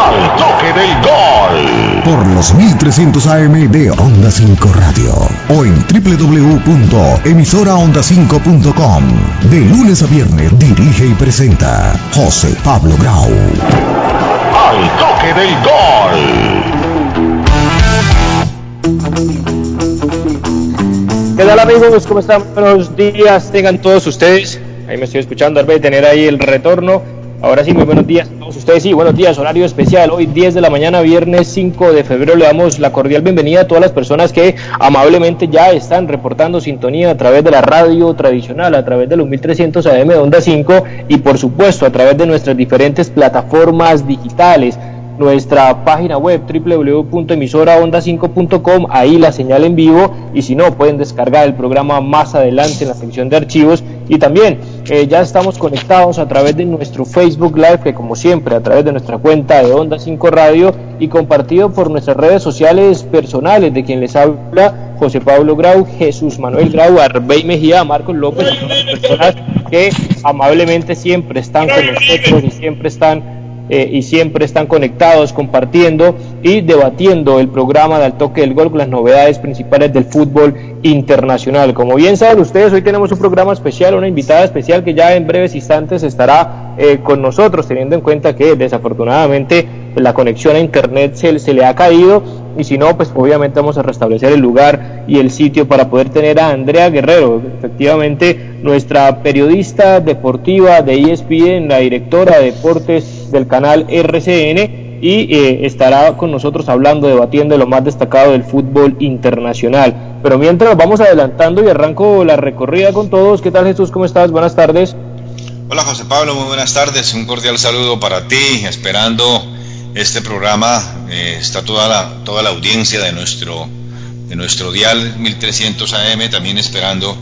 al toque del gol. Por los 1300 AM de Onda 5 Radio o en www.emisoraonda5.com. De lunes a viernes dirige y presenta José Pablo Grau. Al toque del gol. ¿Qué tal amigos? ¿Cómo están? Buenos días, tengan todos ustedes. Ahí me estoy escuchando, de tener ahí el retorno Ahora sí, muy buenos días a todos ustedes. Sí, buenos días, horario especial. Hoy 10 de la mañana, viernes 5 de febrero, le damos la cordial bienvenida a todas las personas que amablemente ya están reportando sintonía a través de la radio tradicional, a través de los 1300 AM de Onda 5 y por supuesto a través de nuestras diferentes plataformas digitales nuestra página web www.emisoraonda5.com, ahí la señal en vivo y si no pueden descargar el programa más adelante en la sección de archivos. Y también eh, ya estamos conectados a través de nuestro Facebook Live que como siempre a través de nuestra cuenta de Onda 5 Radio y compartido por nuestras redes sociales personales de quien les habla José Pablo Grau, Jesús Manuel Grau, Arbey Mejía, Marcos López, personas que amablemente siempre están con nosotros y siempre están eh, y siempre están conectados, compartiendo y debatiendo el programa de Al Toque del Gol con las novedades principales del fútbol internacional. Como bien saben ustedes, hoy tenemos un programa especial, una invitada especial que ya en breves instantes estará eh, con nosotros, teniendo en cuenta que desafortunadamente la conexión a Internet se, se le ha caído y si no, pues obviamente vamos a restablecer el lugar y el sitio para poder tener a Andrea Guerrero, efectivamente nuestra periodista deportiva de ESPN, la directora de deportes del canal RCN y eh, estará con nosotros hablando, debatiendo lo más destacado del fútbol internacional. Pero mientras vamos adelantando y arranco la recorrida con todos. ¿Qué tal Jesús? ¿Cómo estás? Buenas tardes. Hola José Pablo, muy buenas tardes. Un cordial saludo para ti. Esperando este programa eh, está toda la, toda la audiencia de nuestro, de nuestro dial 1300 AM también esperando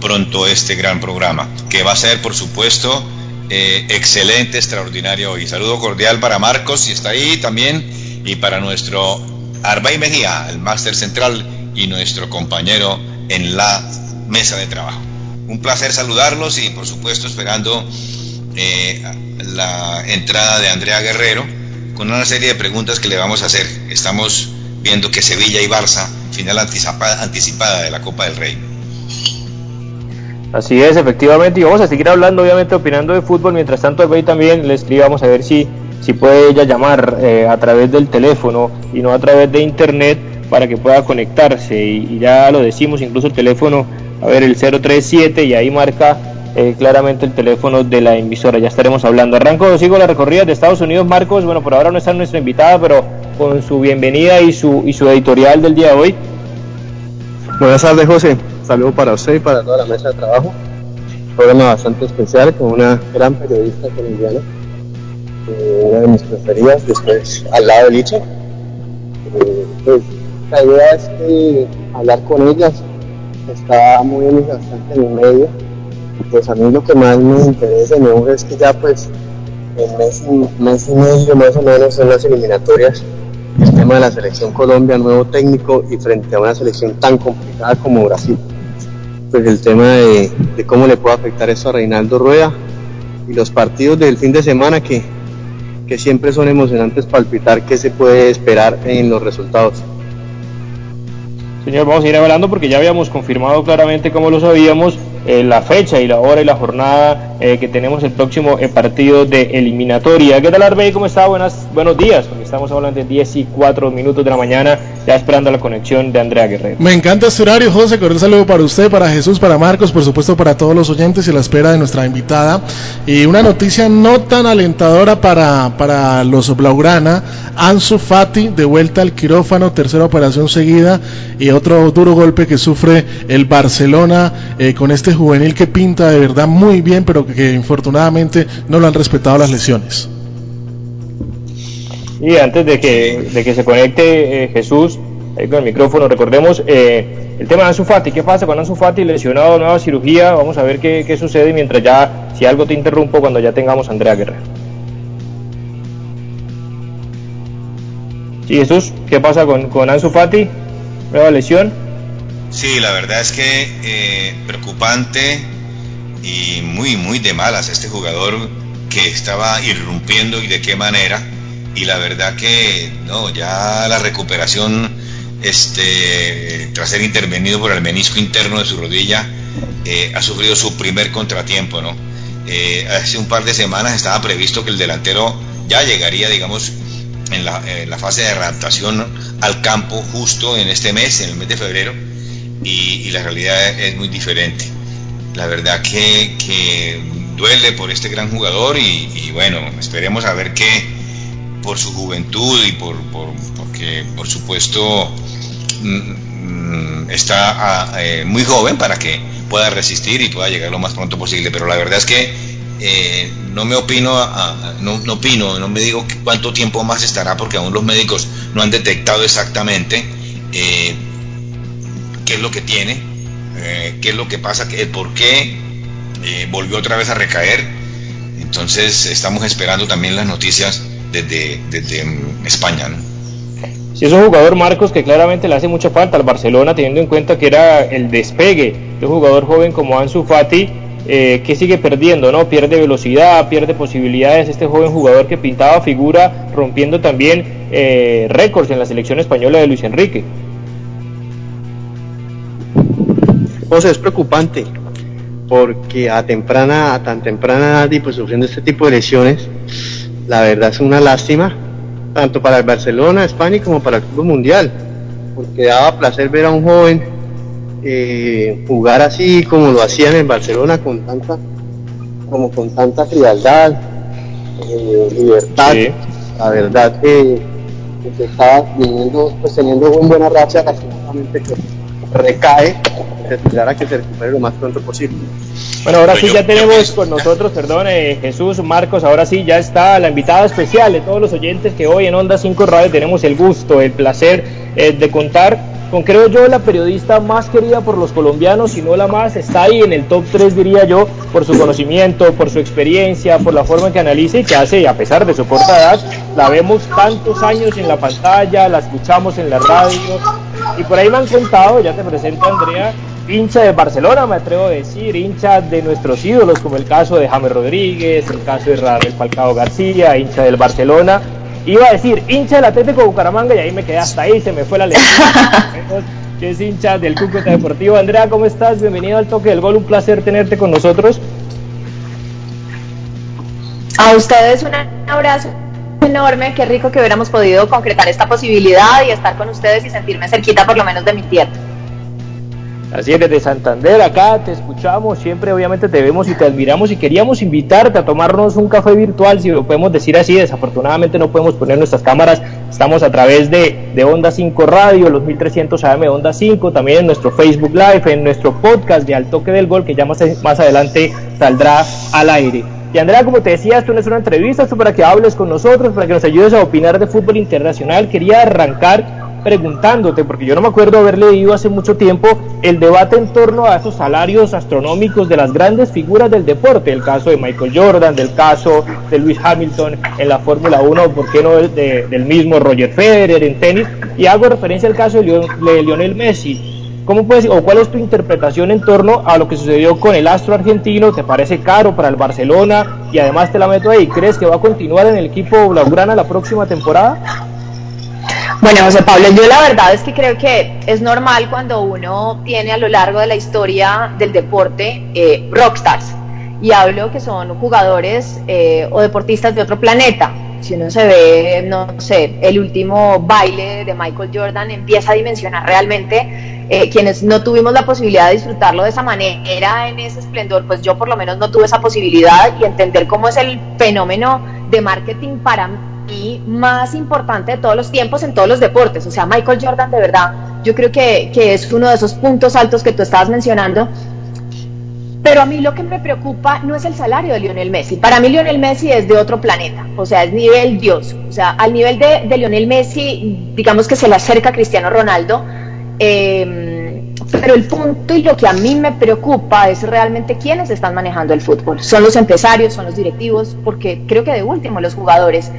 pronto este gran programa, que va a ser por supuesto eh, excelente, extraordinario y saludo cordial para Marcos, si está ahí también, y para nuestro Arbay Mejía, el máster central y nuestro compañero en la mesa de trabajo. Un placer saludarlos y por supuesto esperando eh, la entrada de Andrea Guerrero con una serie de preguntas que le vamos a hacer. Estamos viendo que Sevilla y Barça, final anticipada de la Copa del Rey. Así es, efectivamente, y vamos a seguir hablando, obviamente, opinando de fútbol. Mientras tanto, hoy también le escribamos a ver si, si puede ella llamar eh, a través del teléfono y no a través de internet para que pueda conectarse. Y, ya lo decimos, incluso el teléfono, a ver, el 037, y ahí marca eh, claramente el teléfono de la emisora. Ya estaremos hablando. Arranco, sigo la recorrida de Estados Unidos, Marcos. Bueno, por ahora no está nuestra invitada, pero con su bienvenida y su, y su editorial del día de hoy. Buenas tardes, José. Saludo para usted y para toda la mesa de trabajo. Un programa bastante especial con una gran periodista colombiana, eh, una de mis preferidas, después al lado de Licha. Eh, pues, la idea es que hablar con ellas está moviendo bastante en el medio. Pues a mí lo que más me interesa y es que ya pues en mes y, mes y medio más o menos son las eliminatorias. El tema de la selección Colombia, nuevo técnico y frente a una selección tan complicada como Brasil. Pues el tema de, cómo le puede afectar eso a Reinaldo Rueda y los partidos del fin de semana que, que siempre son emocionantes palpitar qué se puede esperar en los resultados. Señor, vamos a ir hablando porque ya habíamos confirmado claramente, como lo sabíamos, eh, la fecha y la hora y la jornada eh, que tenemos el próximo eh, partido de eliminatoria. ¿Qué tal Arbey? ¿Cómo está? Buenas, buenos días, porque estamos hablando de 10 y 4 minutos de la mañana, ya esperando la conexión de Andrea Guerrero. Me encanta este horario, José, un saludo para usted, para Jesús, para Marcos, por supuesto para todos los oyentes y la espera de nuestra invitada. Y una noticia no tan alentadora para, para los Blaugrana, Ansu Fati de vuelta al quirófano, tercera operación seguida y otro duro golpe que sufre el Barcelona eh, con este juvenil que pinta de verdad muy bien, pero que infortunadamente no lo han respetado las lesiones. Y antes de que, de que se conecte eh, Jesús ahí con el micrófono, recordemos eh, el tema de Ansu Fati. ¿Qué pasa con Ansu Fati? Lesionado, nueva cirugía. Vamos a ver qué, qué sucede mientras ya, si algo te interrumpo, cuando ya tengamos a Andrea Guerrero. Sí, Jesús, ¿qué pasa con, con Ansu Fati? ¿Nueva lesión? Sí, la verdad es que eh, preocupante y muy, muy de malas este jugador que estaba irrumpiendo y de qué manera. Y la verdad que no, ya la recuperación, este, tras ser intervenido por el menisco interno de su rodilla, eh, ha sufrido su primer contratiempo, ¿no? Eh, hace un par de semanas estaba previsto que el delantero ya llegaría, digamos, en la, fase de adaptación al campo justo en este mes, en el mes de febrero, y la realidad es muy diferente la verdad que, duele por este gran jugador y, bueno, esperemos a ver que por su juventud y por, por porque por supuesto mm, está a, eh, muy joven para que pueda resistir y pueda llegar lo más pronto posible, pero la verdad es que eh, no me opino, a, no, no, opino, no me digo cuánto tiempo más estará porque aún los médicos no han detectado exactamente eh, qué es lo que tiene, eh, qué es lo que pasa, qué, por qué eh, volvió otra vez a recaer. Entonces estamos esperando también las noticias desde, desde mm, España. ¿no? Sí, es un jugador Marcos que claramente le hace mucha falta al Barcelona, teniendo en cuenta que era el despegue de un jugador joven como Ansu Fati, eh, que sigue perdiendo, ¿no? Pierde velocidad, pierde posibilidades. Este joven jugador que pintaba figura, rompiendo también eh, récords en la selección española de Luis Enrique. Es preocupante porque a temprana, a tan temprana edad y pues sufriendo este tipo de lesiones, la verdad es una lástima, tanto para el Barcelona, España, como para el fútbol mundial, porque daba placer ver a un joven eh, jugar así como lo hacía en el Barcelona con tanta, como con tanta frialdad, eh, libertad, sí. la verdad que, que estaba viniendo, pues teniendo una buena racha, lastimosamente que recae, se esperará que se recupere lo más pronto posible. Bueno, ahora sí ya tenemos con nosotros, perdón, eh, Jesús, Marcos, ahora sí ya está la invitada especial de todos los oyentes que hoy en Onda 5 Radio tenemos el gusto, el placer eh, de contar con, creo yo, la periodista más querida por los colombianos, si no la más, está ahí en el top 3, diría yo, por su conocimiento, por su experiencia, por la forma en que analiza y que hace, a pesar de su corta edad, la vemos tantos años en la pantalla, la escuchamos en la radio, y por ahí me han contado, ya te presento Andrea, hincha de Barcelona, me atrevo a decir, hincha de nuestros ídolos, como el caso de James Rodríguez, el caso de Radamel Falcao García, hincha del Barcelona. Iba a deco hincha del Atlético de Bucaramanga y ahí me quedé hasta ahí, se me fue la lectura. que es hincha del Cúcuta Deportivo. Andrea, ¿cómo estás? Bienvenido al Toque del Gol, un placer tenerte con nosotros. A ustedes un abrazo enorme, qué rico que hubiéramos podido concretar esta posibilidad y estar con ustedes y sentirme cerquita por lo menos de mi tierra. Así es, desde Santander, acá te escuchamos, siempre obviamente te vemos y te admiramos y queríamos invitarte a tomarnos un café virtual, si lo podemos decir así, desafortunadamente no podemos poner nuestras cámaras, estamos a través de, de Onda 5 Radio, los 1300 AM Onda 5, también en nuestro Facebook Live, en nuestro podcast de Al Toque del Gol, que ya más adelante saldrá al aire. Y Andrea, como te decía, esto no es una entrevista, esto para que hables con nosotros, para que nos ayudes a opinar de fútbol internacional. Quería arrancar preguntándote, porque yo no me acuerdo haber leído hace mucho tiempo el debate en torno a esos salarios astronómicos de las grandes figuras del deporte, el caso de Michael Jordan, del caso de Lewis Hamilton en la Fórmula 1, ¿por qué no de, del mismo Roger Federer en tenis? Y hago referencia al caso de, de Lionel Messi. ¿Cómo puedes, o cuál es tu interpretación en torno a lo que sucedió con el astro argentino? ¿Te parece caro para el Barcelona? Y además te la meto ahí, ¿crees que va a continuar en el equipo blaugrana la próxima temporada? Bueno, José Pablo, yo la verdad es que creo que es normal cuando uno tiene a lo largo de la historia del deporte eh, rockstars. y hablo que son jugadores eh, o deportistas de otro planeta. Si uno se ve, no sé, el último baile de Michael Jordan empieza a dimensionar realmente eh, quienes no tuvimos la posibilidad de disfrutarlo de esa manera, en ese esplendor, pues yo por lo menos no tuve esa posibilidad y entender cómo es el fenómeno de marketing para mí más importante de todos los tiempos en todos los deportes. O sea, Michael Jordan de verdad, yo creo que, que es uno de esos puntos altos que tú estabas mencionando pero a mí lo que me preocupa no es el salario de Lionel Messi. Para mí Lionel Messi es de otro planeta, o sea, es nivel Dios. O sea, al nivel de, de Lionel Messi, digamos que se le acerca Cristiano Ronaldo. Eh, pero el punto y lo que a mí me preocupa es realmente quiénes están manejando el fútbol. Son los empresarios, son los directivos, porque creo que de último los jugadores.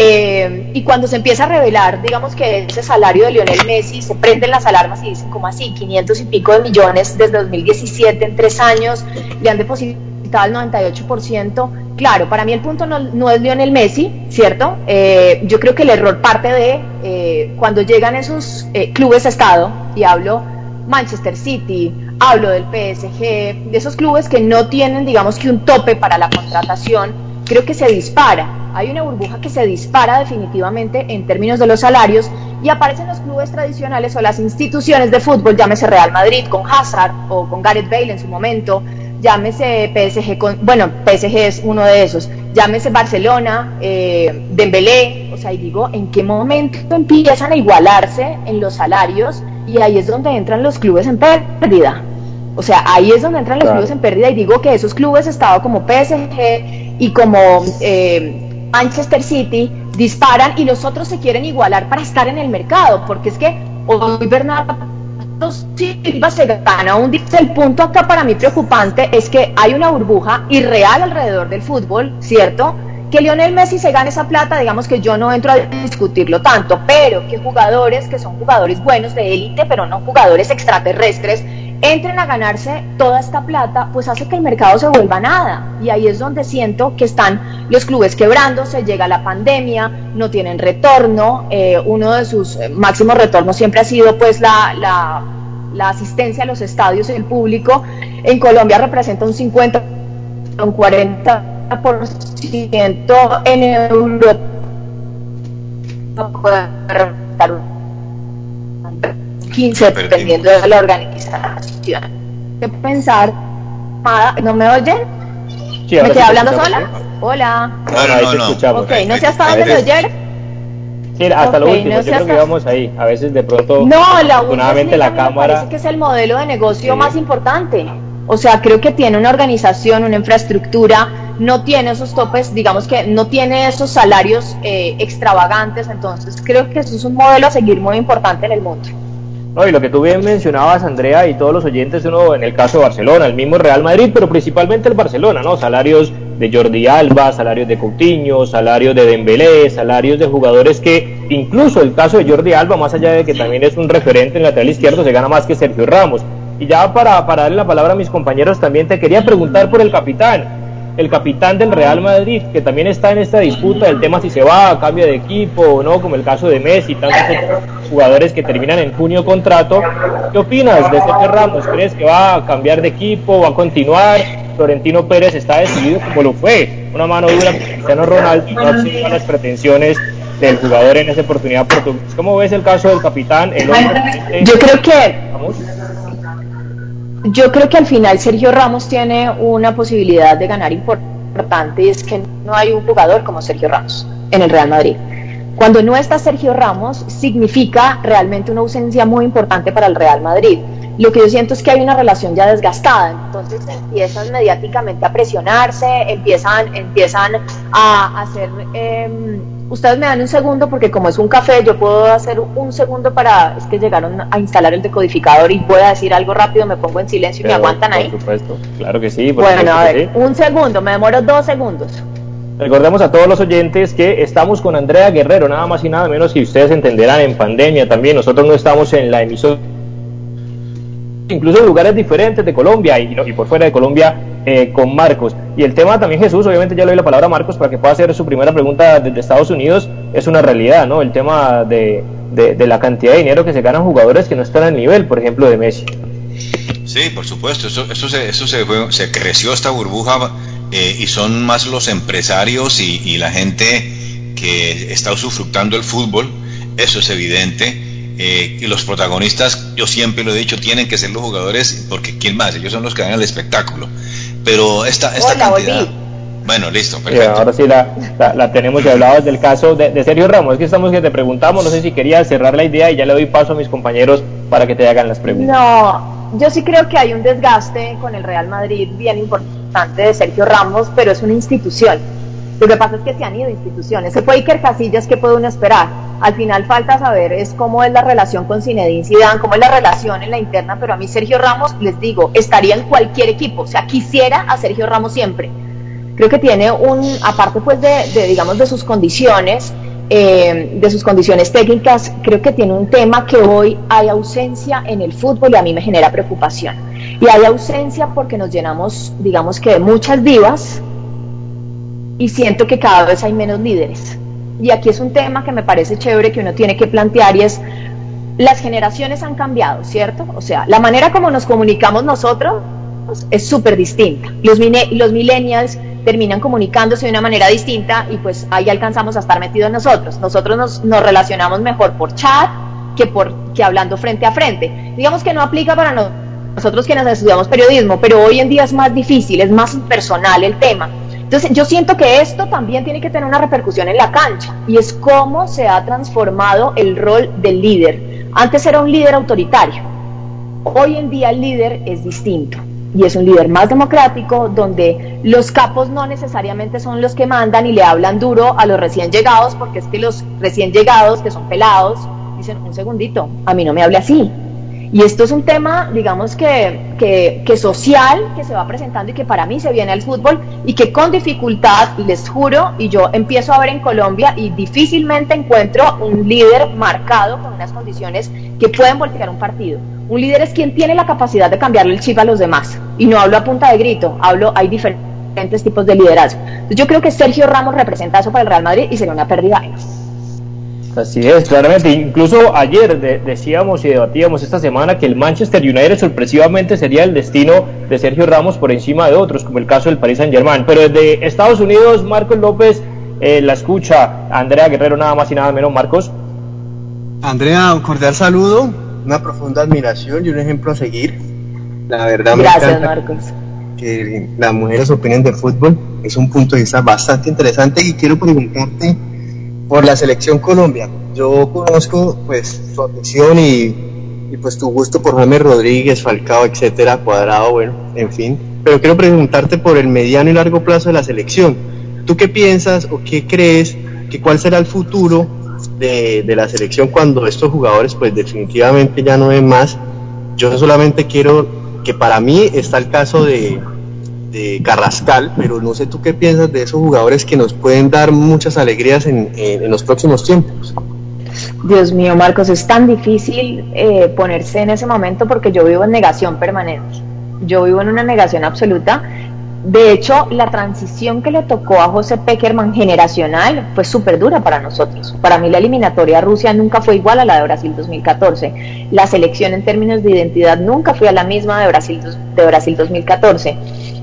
Eh, y cuando se empieza a revelar, digamos que ese salario de Lionel Messi, se prenden las alarmas y dicen, como así? 500 y pico de millones desde 2017 en tres años, le han depositado el 98%. Claro, para mí el punto no, es Lionel Messi, ¿cierto? Eh, yo creo que el error parte de eh, cuando llegan esos clubes a Estado, y hablo Manchester City, hablo del PSG, de esos clubes que no tienen, digamos que un tope para la contratación, creo que se dispara hay una burbuja que se dispara definitivamente en términos de los salarios y aparecen los clubes tradicionales o las instituciones de fútbol, llámese Real Madrid con Hazard o con Gareth Bale en su momento, llámese PSG con, bueno, PSG es uno de esos, llámese Barcelona, eh, Dembélé, o sea, y digo, ¿en qué momento empiezan a igualarse en los salarios? Y ahí es donde entran los clubes en pérdida. O sea, ahí es donde entran los clubes en pérdida y digo que esos clubes, estado como PSG y como eh, Manchester City disparan y los otros se quieren igualar para estar en el mercado, porque es que hoy Bernardo Silva se gana un el punto acá para mí preocupante es que hay una burbuja irreal alrededor del fútbol, ¿cierto? Que Lionel Messi se gane esa plata, digamos que yo no entro a discutirlo tanto, pero que jugadores que son jugadores buenos de élite, pero no jugadores extraterrestres, entren a ganarse toda esta plata, pues hace que el mercado se vuelva nada. Y ahí es donde siento que están los clubes quebrándose, llega la pandemia, no tienen retorno. Eh, uno de sus eh, máximos retornos siempre ha sido pues la, la, la asistencia a los estadios y el público. En Colombia representa un 50, un 40% en Europa. 15, dependiendo de la organización. ¿Qué pensar? ¿No me oyen? ¿Me quedé hablando sola? Hola. No, no, no, no. Escuchamos. Ok, no sé hasta dónde me oyeron. Sí, hasta lo último, no yo creo que íbamos ahí. A veces de pronto, no, la afortunadamente la cámara... parece que es el modelo de negocio más importante. O sea, creo que tiene una organización, una infraestructura, no tiene esos topes, digamos que no tiene esos salarios eh, extravagantes, entonces creo que eso es un modelo a seguir muy importante en el mundo. No, y lo que tú bien mencionabas, Andrea, y todos los oyentes, uno en el caso de Barcelona, el mismo Real Madrid, pero principalmente el Barcelona, ¿no? Salarios de Jordi Alba, salarios de Coutinho, salarios de Dembélé, salarios de jugadores que, incluso el caso de Jordi Alba, más allá de que también es un referente en lateral izquierdo, se gana más que Sergio Ramos. Y ya para, para darle la palabra a mis compañeros, también te quería preguntar por el capitán el capitán del Real Madrid, que también está en esta disputa del tema si se va, cambia de equipo o no, como el caso de Messi, tantos jugadores que terminan en junio contrato. ¿Qué opinas de Sergio Ramos? ¿Crees que va a cambiar de equipo, va a continuar? Florentino Pérez está decidido como lo fue, una mano dura con Cristiano Ronaldo y no las pretensiones del jugador en esa oportunidad portugués. ¿Cómo ves el caso del capitán? El hombre Yo creo que yo creo que al final Sergio Ramos tiene una posibilidad de ganar importante y es que no hay un jugador como Sergio Ramos en el Real Madrid. Cuando no está Sergio Ramos significa realmente una ausencia muy importante para el Real Madrid. Lo que yo siento es que hay una relación ya desgastada, entonces empiezan mediáticamente a presionarse, empiezan, empiezan a hacer... Eh, ustedes me dan un segundo porque como es un café, yo puedo hacer un segundo para, es que llegaron a instalar el decodificador y puedo decir algo rápido, me pongo en silencio y me aguantan ahí. Por supuesto, claro que sí. bueno, a ver, un segundo, me demoro dos segundos. Recordemos a todos los oyentes que estamos con Andrea Guerrero, nada más y nada menos si ustedes entenderán en pandemia también. Nosotros no estamos en la emisión incluso en lugares diferentes de Colombia y, por fuera de Colombia eh, con Marcos. Y el tema también Jesús, obviamente ya le doy la palabra a Marcos para que pueda hacer su primera pregunta desde Estados Unidos, es una realidad, ¿no? El tema de, de, la cantidad de dinero que se ganan jugadores que no están al nivel, por ejemplo, de Messi. Sí, por supuesto, eso, eso, se creció esta burbuja eh, y son más los empresarios y, y, la gente que está usufructando el fútbol, eso es evidente. Eh, y los protagonistas, yo siempre lo he dicho, tienen que ser los jugadores, porque ¿quién más? Ellos son los que dan el espectáculo. Pero esta, esta Hola, cantidad... Bueno, listo, perfecto. ahora sí la, la, la tenemos y hablabas del caso de, de Sergio Ramos. Es que estamos que te preguntamos, no sé si querías cerrar la idea y ya le doy paso a mis compañeros para que te hagan las preguntas. No, yo sí creo que hay un desgaste con el Real Madrid bien importante de Sergio Ramos, pero es una institución. Lo que pasa es que se han ido instituciones. Se fue Iker Casillas, ¿qué puede uno esperar? Al final falta saber es cómo es la relación con Zinedine Zidane, cómo es la relación en la interna, pero a mí Sergio Ramos, les digo, estaría en cualquier equipo. O sea, quisiera a Sergio Ramos siempre. Creo que tiene un, aparte pues de, digamos, de sus condiciones, eh, de sus condiciones técnicas, creo que tiene un tema que hoy hay ausencia en el fútbol y a mí me genera preocupación. Y hay ausencia porque nos llenamos, digamos que de muchas divas y siento que cada vez hay menos líderes. Y aquí es un tema que me parece chévere que uno tiene que plantear y es, las generaciones han cambiado, ¿cierto? O sea, la manera como nos comunicamos nosotros es súper distinta. Los, los millennials terminan comunicándose de una manera distinta y pues ahí alcanzamos a estar metidos nosotros. Nosotros nos, nos relacionamos mejor por chat que, por, que hablando frente a frente. Digamos que no aplica para no- nosotros quienes estudiamos periodismo, pero hoy en día es más difícil, es más impersonal el tema. Entonces yo siento que esto también tiene que tener una repercusión en la cancha y es cómo se ha transformado el rol del líder. Antes era un líder autoritario, hoy en día el líder es distinto y es un líder más democrático donde los capos no necesariamente son los que mandan y le hablan duro a los recién llegados porque es que los recién llegados que son pelados dicen un segundito, a mí no me hable así. Y esto es un tema, digamos que, que, que social que se va presentando y que para mí se viene al fútbol y que con dificultad, les juro, y yo empiezo a ver en Colombia y difícilmente encuentro un líder marcado con unas condiciones que pueden voltear un partido. Un líder es quien tiene la capacidad de cambiarle el chip a los demás. Y no hablo a punta de grito, hablo, hay diferentes tipos de liderazgo. Entonces yo creo que Sergio Ramos representa eso para el Real Madrid y sería una pérdida. Así es, claramente. Incluso ayer de- decíamos y debatíamos esta semana que el Manchester United sorpresivamente sería el destino de Sergio Ramos por encima de otros, como el caso del Paris Saint Germain. Pero desde Estados Unidos, Marcos López eh, la escucha. Andrea Guerrero, nada más y nada menos. Marcos. Andrea, un cordial saludo, una profunda admiración y un ejemplo a seguir. La verdad me Gracias, encanta Marcos. que las mujeres opinen de fútbol. Es un punto de vista bastante interesante y quiero preguntarte por la selección Colombia. Yo conozco pues tu afición y, y, pues tu gusto por James Rodríguez, Falcao, etcétera, Cuadrado, bueno, en fin. Pero quiero preguntarte por el mediano y largo plazo de la selección. ¿Tú qué piensas o qué crees que cuál será el futuro de, de la selección cuando estos jugadores pues definitivamente ya no ven más? Yo solamente quiero que para mí está el caso de, de Carrascal, pero no sé tú qué piensas de esos jugadores que nos pueden dar muchas alegrías en, en, en los próximos tiempos. Dios mío, Marcos, es tan difícil eh, ponerse en ese momento porque yo vivo en negación permanente. Yo vivo en una negación absoluta. De hecho, la transición que le tocó a José Peckerman generacional fue súper dura para nosotros. Para mí la eliminatoria a Rusia nunca fue igual a la de Brasil 2014. La selección en términos de identidad nunca fue a la misma de Brasil, de Brasil 2014.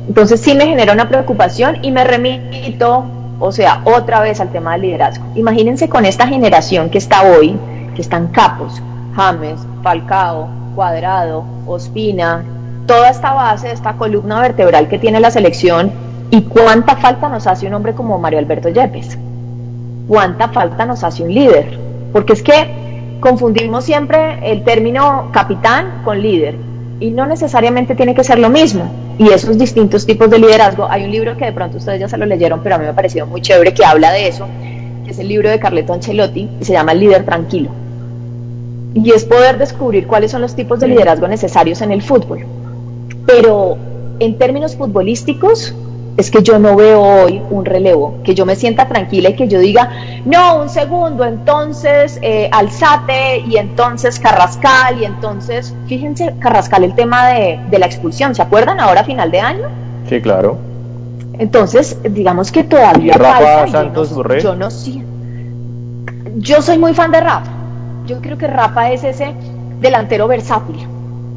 Entonces sí me genera una preocupación y me remito, o sea, otra vez al tema del liderazgo. Imagínense con esta generación que está hoy, que están capos, James, Falcao, Cuadrado, Ospina, toda esta base, esta columna vertebral que tiene la selección y cuánta falta nos hace un hombre como Mario Alberto Yepes. Cuánta falta nos hace un líder. Porque es que confundimos siempre el término capitán con líder y no necesariamente tiene que ser lo mismo. Y esos distintos tipos de liderazgo, hay un libro que de pronto ustedes ya se lo leyeron, pero a mí me ha parecido muy chévere que habla de eso, que es el libro de Carleto Ancelotti, y se llama El líder tranquilo. Y es poder descubrir cuáles son los tipos de liderazgo necesarios en el fútbol. Pero en términos futbolísticos, es que yo no veo hoy un relevo, que yo me sienta tranquila y que yo diga, no, un segundo, entonces eh, Alzate y entonces Carrascal y entonces, fíjense, Carrascal el tema de, de, la expulsión, ¿se acuerdan ahora a final de año? Sí, claro. Entonces, digamos que todavía Rafa falta, Santos yo, Borré. no, yo no sé. Yo soy muy fan de Rafa. Yo creo que Rafa es ese delantero versátil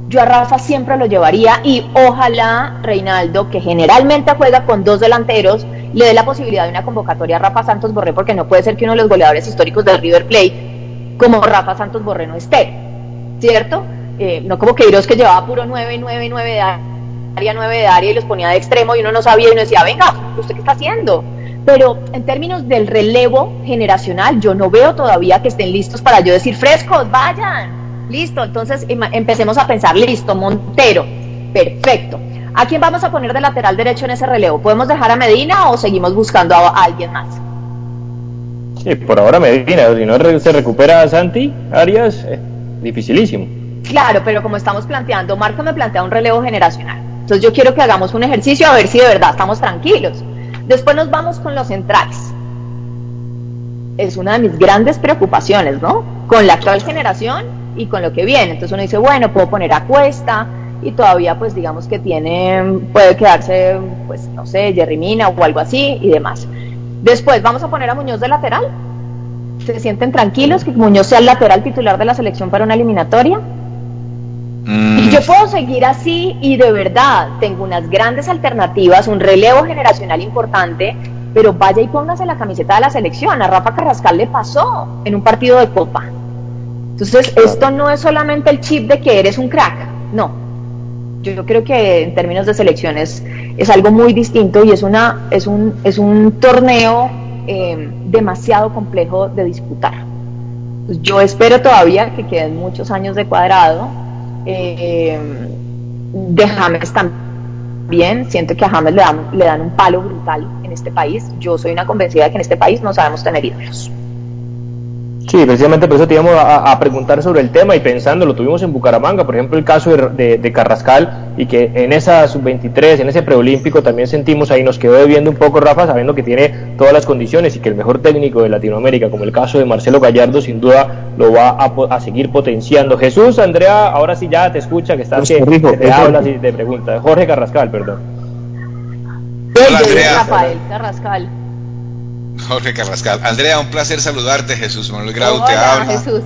yo a Rafa siempre lo llevaría y ojalá Reinaldo, que generalmente juega con dos delanteros, le dé la posibilidad de una convocatoria a Rafa Santos Borré, porque no puede ser que uno de los goleadores históricos del River Plate, como Rafa Santos Borré, no esté, ¿cierto? Eh, no como Queiroz que llevaba puro 9, 9, 9 de área, 9 de área y los ponía de extremo y uno no sabía y uno decía, venga, ¿usted qué está haciendo? Pero en términos del relevo generacional, yo no veo todavía que estén listos para yo decir, frescos, vayan, Listo, entonces empecemos a pensar, listo, Montero, perfecto. ¿A quién vamos a poner de lateral derecho en ese relevo? ¿Podemos dejar a Medina o seguimos buscando a, alguien más? Sí, por ahora Medina, si no se recupera Santi, Arias, eh, dificilísimo. Claro, pero como estamos planteando, Marco me plantea un relevo generacional. Entonces yo quiero que hagamos un ejercicio a ver si de verdad estamos tranquilos. Después nos vamos con los centrales. Es una de mis grandes preocupaciones, ¿no? Con la actual generación y con lo que viene. Entonces uno dice, bueno, puedo poner a Cuesta y todavía pues digamos que tiene, puede quedarse, pues no sé, Jerry Mina o algo así y demás. Después vamos a poner a Muñoz de lateral. ¿Se sienten tranquilos que Muñoz sea el lateral titular de la selección para una eliminatoria? Mm. Y yo puedo seguir así y de verdad tengo unas grandes alternativas, un relevo generacional importante, pero vaya y póngase la camiseta de la selección. A Rafa Carrascal le pasó en un partido de Copa. Entonces, esto no es solamente el chip de que eres un crack, no. Yo creo que en términos de selecciones es algo muy distinto y es, una, es, un, es un torneo eh, demasiado complejo de disputar. Pues yo espero todavía que queden muchos años de cuadrado. Eh, de James también, siento que a James le dan, le dan un palo brutal en este país. Yo soy una convencida de que en este país no sabemos tener ídolos. Sí, precisamente por eso te íbamos a, preguntar sobre el tema y pensando, lo tuvimos en Bucaramanga, por ejemplo, el caso de, Carrascal y que en esa sub-23, en ese preolímpico también sentimos ahí, nos quedó debiendo un poco Rafa, sabiendo que tiene todas las condiciones y que el mejor técnico de Latinoamérica, como el caso de Marcelo Gallardo, sin duda lo va a, seguir potenciando. Jesús, Andrea, ahora sí ya te escucha, que estás que, te hablas y te pregunta. Jorge Carrascal, perdón. Hola, Andrea. Rafael Carrascal. Jorge Carrascal. Andrea, un placer saludarte. Jesús Manuel Grau te habla. Jesús.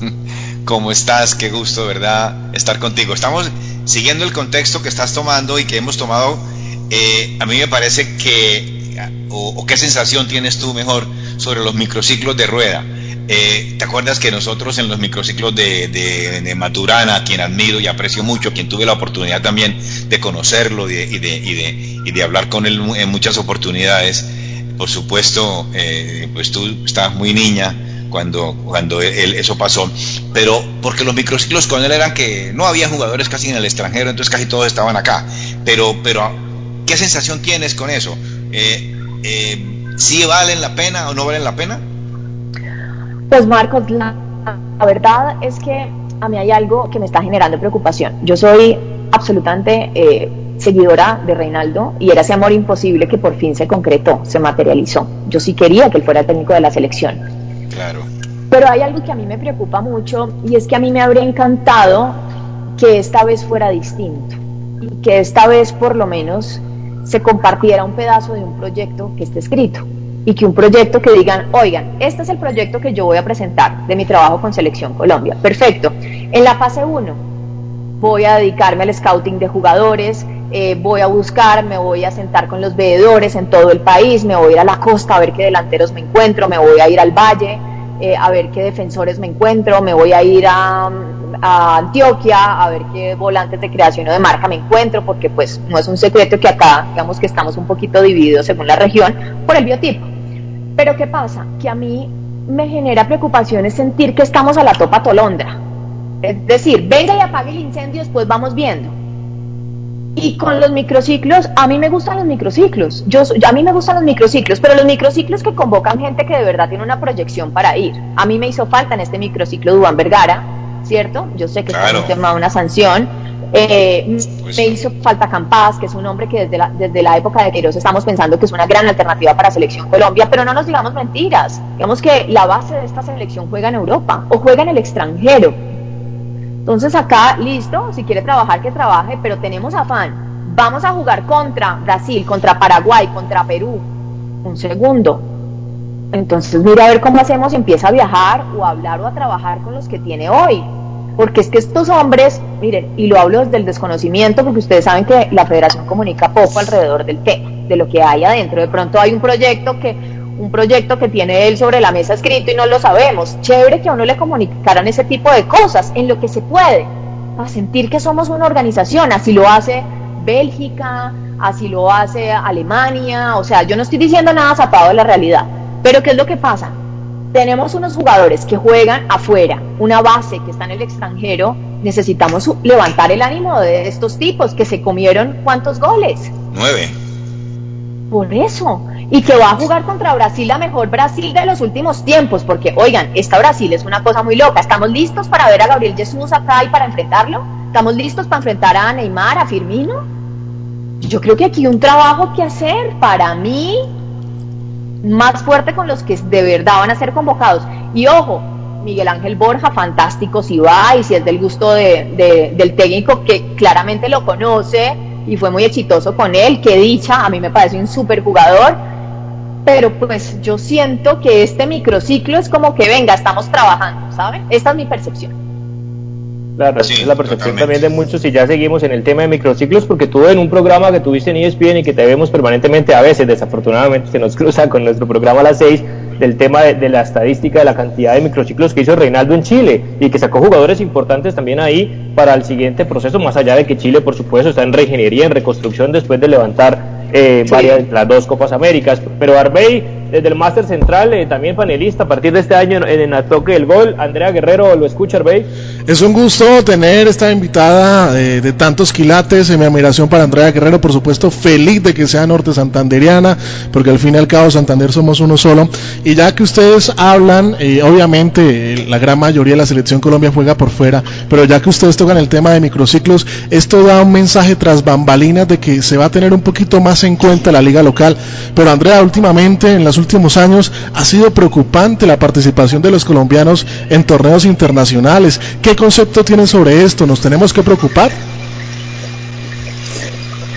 ¿Cómo estás? Qué gusto, ¿verdad? Estar contigo. Estamos siguiendo el contexto que estás tomando y que hemos tomado. Eh, a mí me parece que, o, qué sensación tienes tú mejor sobre los microciclos de rueda. Eh, ¿Te acuerdas que nosotros en los microciclos de, de, Maturana, quien admiro y aprecio mucho, quien tuve la oportunidad también de conocerlo y de, y de, y de hablar con él en muchas oportunidades, por supuesto, eh, pues tú estabas muy niña cuando, cuando eso pasó, pero porque los microciclos con él eran que no había jugadores casi en el extranjero, entonces casi todos estaban acá. Pero, pero ¿qué sensación tienes con eso? Eh, eh, ¿Sí valen la pena o no valen la pena? Pues Marcos, la, la verdad es que a mí hay algo que me está generando preocupación. Yo soy absolutamente eh, seguidora de Reinaldo y era ese amor imposible que por fin se concretó, se materializó. Yo sí quería que él fuera el técnico de la selección. Claro. Pero hay algo que a mí me preocupa mucho y es que a mí me habría encantado que esta vez fuera distinto y que esta vez por lo menos se compartiera un pedazo de un proyecto que esté escrito y que un proyecto que digan, oigan, este es el proyecto que yo voy a presentar de mi trabajo con Selección Colombia. Perfecto. En la fase 1 voy a dedicarme al scouting de jugadores, eh, voy a buscar, me voy a sentar con los veedores en todo el país, me voy a ir a la costa a ver qué delanteros me encuentro, me voy a ir al valle eh, a ver qué defensores me encuentro, me voy a ir a, a, Antioquia a ver qué volantes de creación o de marca me encuentro, porque pues no es un secreto que acá, digamos que estamos un poquito divididos según la región por el biotipo. Pero ¿qué pasa? Que a mí me genera preocupación sentir que estamos a la topa tolondra. Es decir, venga y apague el incendio, después vamos viendo. Y con los microciclos, a mí me gustan los microciclos. Yo, a mí me gustan los microciclos, pero los microciclos que convocan gente que de verdad tiene una proyección para ir. A mí me hizo falta en este microciclo Dubán Vergara, ¿cierto? Yo sé que está tema una sanción, eh, pues me hizo falta Campas, que es un hombre que desde la, desde la época de Queiroz estamos pensando que es una gran alternativa para Selección Colombia, pero no nos digamos mentiras. Digamos que la base de esta selección juega en Europa o juega en el extranjero. Entonces acá, listo, si quiere trabajar, que trabaje, pero tenemos afán. Vamos a jugar contra Brasil, contra Paraguay, contra Perú. Un segundo. Entonces mira a ver cómo hacemos, empieza a viajar o a hablar o a trabajar con los que tiene hoy porque es que estos hombres, miren, y lo hablo desde el desconocimiento, porque ustedes saben que la federación comunica poco alrededor del tema, de lo que hay adentro. De pronto hay un proyecto que un proyecto que tiene él sobre la mesa escrito y no lo sabemos. Chévere que a uno le comunicaran ese tipo de cosas en lo que se puede, para sentir que somos una organización. Así lo hace Bélgica, así lo hace Alemania. O sea, yo no estoy diciendo nada zapado de la realidad. Pero ¿qué es lo que pasa? Tenemos unos jugadores que juegan afuera, una base que está en el extranjero. Necesitamos levantar el ánimo de estos tipos que se comieron cuántos goles. Nueve. Por eso. Y que va a jugar contra Brasil, la mejor Brasil de los últimos tiempos, porque oigan, esta Brasil es una cosa muy loca. ¿Estamos listos para ver a Gabriel Jesús acá y para enfrentarlo? ¿Estamos listos para enfrentar a Neymar, a Firmino? Yo creo que aquí hay un trabajo que hacer para mí más fuerte con los que de verdad van a ser convocados. Y ojo, Miguel Ángel Borja, fantástico si va y si es del gusto de, del técnico que claramente lo conoce y fue muy exitoso con él, qué dicha, a mí me parece un súper jugador, pero pues yo siento que este microciclo es como que venga, estamos trabajando, ¿saben? Esta es mi percepción. Claro, es la percepción también de muchos y ya seguimos en el tema de microciclos porque tú en un programa que tuviste en ESPN y que te vemos permanentemente, a veces desafortunadamente se nos cruza con nuestro programa a las 6 del tema de, la estadística de la cantidad de microciclos que hizo Reinaldo en Chile y que sacó jugadores importantes también ahí para el siguiente proceso, más allá de que Chile por supuesto está en reingeniería, en reconstrucción después de levantar eh, varias, las dos Copas Américas, pero Arbey desde el Máster Central, eh, también panelista a partir de este año en, el Toque del Gol. Andrea Guerrero, ¿lo escucha, Arbey? Es un gusto tener esta invitada eh, de tantos quilates. En mi admiración para Andrea Guerrero, por supuesto, feliz de que sea norte santanderiana, porque al fin y al cabo Santander somos uno solo. Y ya que ustedes hablan, eh, obviamente la gran mayoría de la selección Colombia juega por fuera, pero ya que ustedes tocan el tema de microciclos, esto da un mensaje tras bambalinas de que se va a tener un poquito más en cuenta la liga local. Pero Andrea, últimamente en las últimos años ha sido preocupante la participación de los colombianos en torneos internacionales. ¿Qué concepto tienen sobre esto? ¿Nos tenemos que preocupar?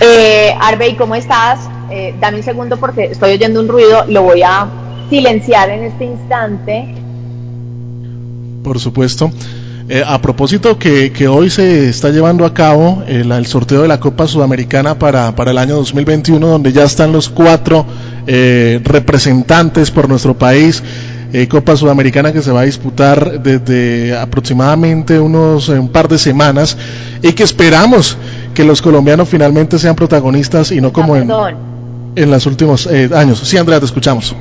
Eh, Arbey, ¿cómo estás? Eh, dame un segundo porque estoy oyendo un ruido, lo voy a silenciar en este instante. Por supuesto. Eh, a propósito que, hoy se está llevando a cabo el, el sorteo de la Copa Sudamericana para, para, el año 2021, donde ya están los cuatro eh, representantes por nuestro país. Eh, Copa Sudamericana que se va a disputar desde aproximadamente unos un par de semanas y que esperamos que los colombianos finalmente sean protagonistas y no como en, en los últimos eh, años. Sí, Andrea, te escuchamos.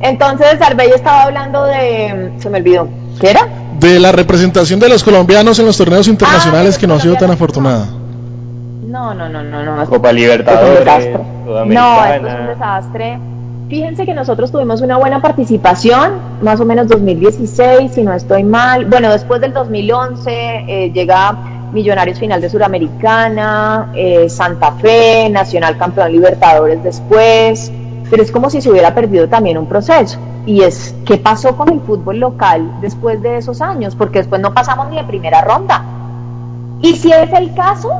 Entonces, Arbey estaba hablando de... Se me olvidó. ¿Qué era? De la representación de los colombianos en los torneos internacionales ah, que no ha sido tan afortunada. No, no, no, no, no. Copa Libertadores. no, esto es un desastre. Fíjense que nosotros tuvimos una buena participación, más o menos 2016, si no estoy mal. Bueno, después del 2011 eh, llega Millonarios final de Suramericana, eh, Santa Fe, Nacional Campeón Libertadores después, pero es como si se hubiera perdido también un proceso. Y es, ¿qué pasó con el fútbol local después de esos años? Porque después no pasamos ni de primera ronda. Y si es el caso,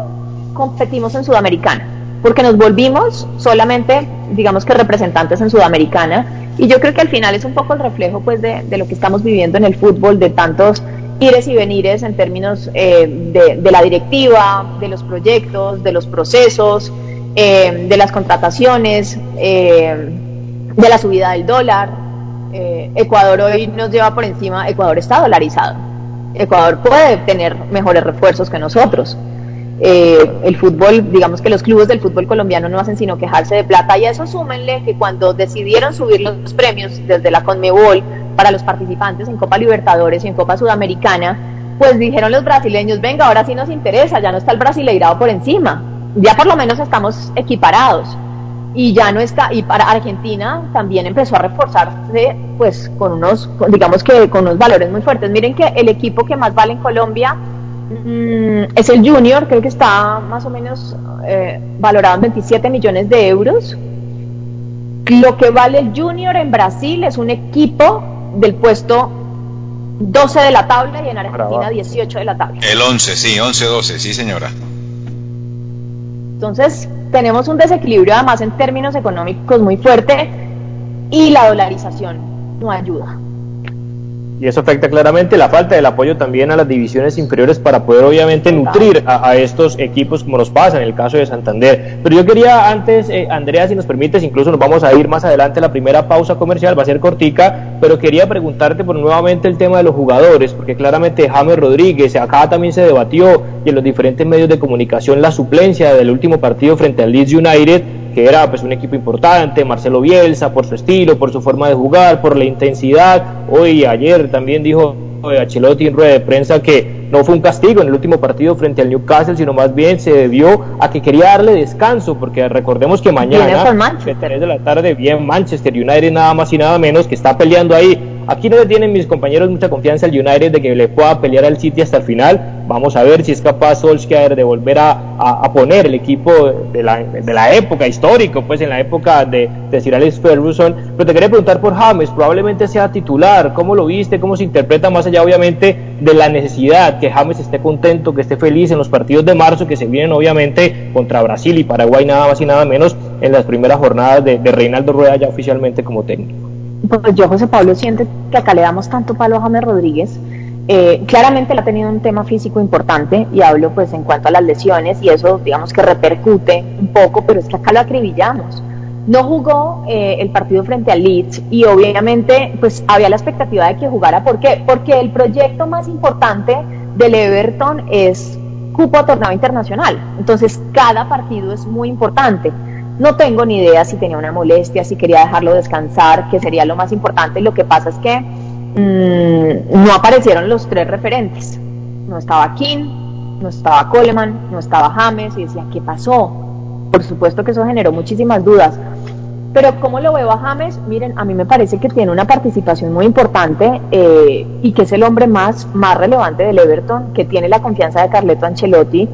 competimos en Sudamericana, porque nos volvimos solamente, digamos que representantes en Sudamericana, y yo creo que al final es un poco el reflejo pues de, lo que estamos viviendo en el fútbol, de tantos ires y venires en términos eh, de, la directiva, de los proyectos, de los procesos, eh, de las contrataciones, eh, de la subida del dólar. Ecuador hoy nos lleva por encima, Ecuador está dolarizado. Ecuador puede tener mejores refuerzos que nosotros. Eh, el fútbol, digamos que los clubes del fútbol colombiano no hacen sino quejarse de plata y a eso súmenle que cuando decidieron subir los premios desde la Conmebol para los participantes en Copa Libertadores y en Copa Sudamericana, pues dijeron los brasileños, venga, ahora sí nos interesa, ya no está el brasileirado por encima, ya por lo menos estamos equiparados y ya no está, y para Argentina también empezó a reforzarse pues con unos, digamos que con unos valores muy fuertes. Miren que el equipo que más vale en Colombia es el Junior, creo que está más o menos eh, valorado en 27 millones de euros. Lo que vale el Junior en Brasil es un equipo del puesto 12 de la tabla y en Argentina 18 de la tabla. El 11, sí, 11-12, sí señora. Entonces tenemos un desequilibrio además en términos económicos muy fuerte y la dolarización no ayuda. Y eso afecta claramente la falta del apoyo también a las divisiones inferiores para poder obviamente nutrir a, estos equipos como nos pasa en el caso de Santander. Pero yo quería antes, eh, Andrea, si nos permites, incluso nos vamos a ir más adelante, la primera pausa comercial va a ser cortica, pero quería preguntarte por nuevamente el tema de los jugadores, porque claramente James Rodríguez, acá también se debatió y en los diferentes medios de comunicación la suplencia del último partido frente al Leeds United, que era pues un equipo importante, Marcelo Bielsa, por su estilo, por su forma de jugar, por la intensidad. Hoy, ayer también dijo Ancelotti en rueda de prensa que no fue un castigo en el último partido frente al Newcastle, sino más bien se debió a que quería darle descanso, porque recordemos que mañana, a 3 de la tarde, bien Manchester United nada más y nada menos, que está peleando ahí Aquí no le tienen mis compañeros mucha confianza al United de que le pueda pelear al City hasta el final. Vamos a ver si es capaz Solskjaer de volver a, poner el equipo de la, época histórico, pues en la época de, de Sir Alex Ferguson. Pero te quería preguntar por James, probablemente sea titular. ¿Cómo lo viste? ¿Cómo se interpreta más allá, obviamente, de la necesidad que James esté contento, que esté feliz en los partidos de marzo que se vienen, obviamente, contra Brasil y Paraguay, nada más y nada menos, en las primeras jornadas de, de Reinaldo Rueda ya oficialmente como técnico? Pues yo, José Pablo, siento que acá le damos tanto palo a James Rodríguez. Eh, claramente él ha tenido un tema físico importante y hablo pues en cuanto a las lesiones y eso digamos que repercute un poco, pero es que acá lo acribillamos. No jugó eh, el partido frente al Leeds y obviamente pues había la expectativa de que jugara. ¿Por qué? Porque el proyecto más importante del Everton es cupo a torneo internacional. Entonces cada partido es muy importante. No tengo ni idea si tenía una molestia, si quería dejarlo descansar, que sería lo más importante. Lo que pasa es que mm, no aparecieron los tres referentes. No estaba King, no estaba Coleman, no estaba James, y decía, ¿qué pasó? Por supuesto que eso generó muchísimas dudas. Pero ¿cómo lo veo a James? Miren, a mí me parece que tiene una participación muy importante eh, y que es el hombre más, más relevante del Everton, que tiene la confianza de Carleto Ancelotti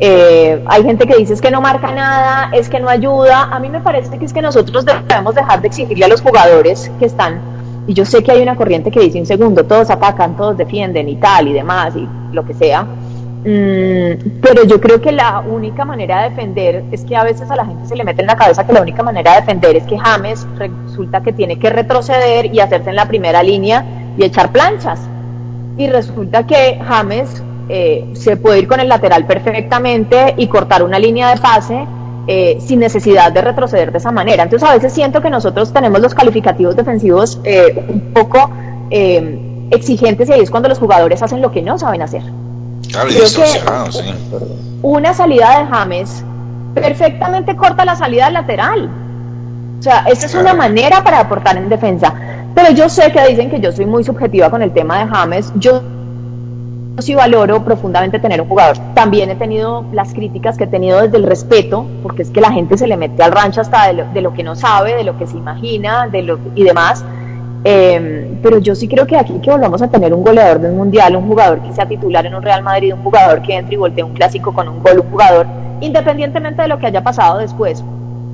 eh, hay gente que dice es que no marca nada, es que no ayuda. A mí me parece que es que nosotros debemos dejar de exigirle a los jugadores que están, y yo sé que hay una corriente que dice un segundo, todos atacan, todos defienden y tal y demás y lo que sea. Mm, pero yo creo que la única manera de defender es que a veces a la gente se le mete en la cabeza que la única manera de defender es que James resulta que tiene que retroceder y hacerse en la primera línea y echar planchas. Y resulta que James eh, se puede ir con el lateral perfectamente y cortar una línea de pase eh, sin necesidad de retroceder de esa manera. Entonces a veces siento que nosotros tenemos los calificativos defensivos eh, un poco exigentes y ahí es cuando los jugadores hacen lo que no saben hacer. Una salida de James perfectamente corta la salida lateral. O sea, esa es una manera para aportar en defensa. Pero yo sé que dicen que yo soy muy subjetiva con el tema de James. Yo sí valoro profundamente tener un jugador. También he tenido las críticas que he tenido desde el respeto, porque es que la gente se le mete al rancho hasta de lo, que no sabe, de lo que se imagina de lo, y demás. Eh, pero yo sí creo que aquí que volvamos a tener un goleador de un mundial, un jugador que sea titular en un Real Madrid, un jugador que entre y voltee un clásico con un gol, un jugador, independientemente de lo que haya pasado después,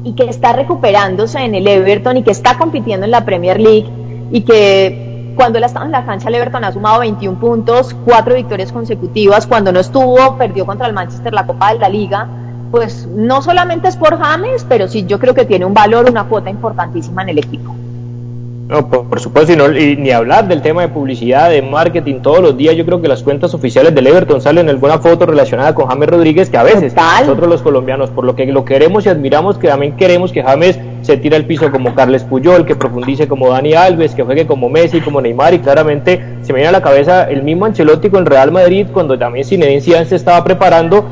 y que está recuperándose en el Everton y que está compitiendo en la Premier League y que cuando él estaba en la cancha, el Everton ha sumado 21 puntos, cuatro victorias consecutivas. Cuando no estuvo, perdió contra el Manchester la Copa de la Liga. Pues no solamente es por James, pero sí yo creo que tiene un valor, una cuota importantísima en el equipo. No, por, supuesto, y, no, ni hablar del tema de publicidad, de marketing, todos los días yo creo que las cuentas oficiales del Everton salen en alguna foto relacionada con James Rodríguez, que a veces nosotros los colombianos, por lo que lo queremos y admiramos, que también queremos que James se tire al piso como Carles Puyol, que profundice como Dani Alves, que juegue como Messi, como Neymar, y claramente se me viene a la cabeza el mismo Ancelotti con Real Madrid, cuando también Zinedine Zidane se estaba preparando,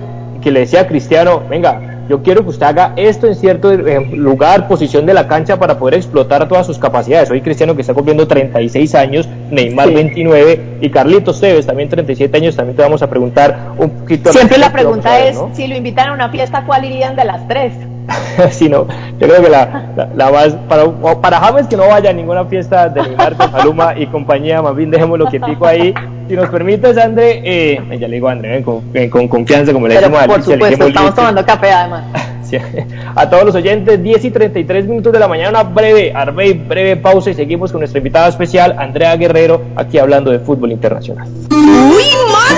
que le decía a Cristiano, venga, yo quiero que usted haga esto en cierto eh, lugar, posición de la cancha para poder explotar todas sus capacidades. Hoy Cristiano que está cumpliendo 36 años, Neymar 29 y Carlitos Tevez también 37 años, también te vamos a preguntar un poquito. Siempre la pregunta es, si lo invitan a una fiesta, ¿cuál irían de las tres? si no, yo creo que la, la, más, para, para James que no vaya a ninguna fiesta de con Maluma y compañía, más bien dejémoslo quietico ahí. Si nos permites, André, eh, ya le digo André, con, eh, con, confianza, como le decimos Por supuesto, estamos tomando café además. a todos los oyentes, 10 y 33 minutos de la mañana, una breve, breve, breve pausa y seguimos con nuestra invitada especial, Andrea Guerrero, aquí hablando de fútbol internacional.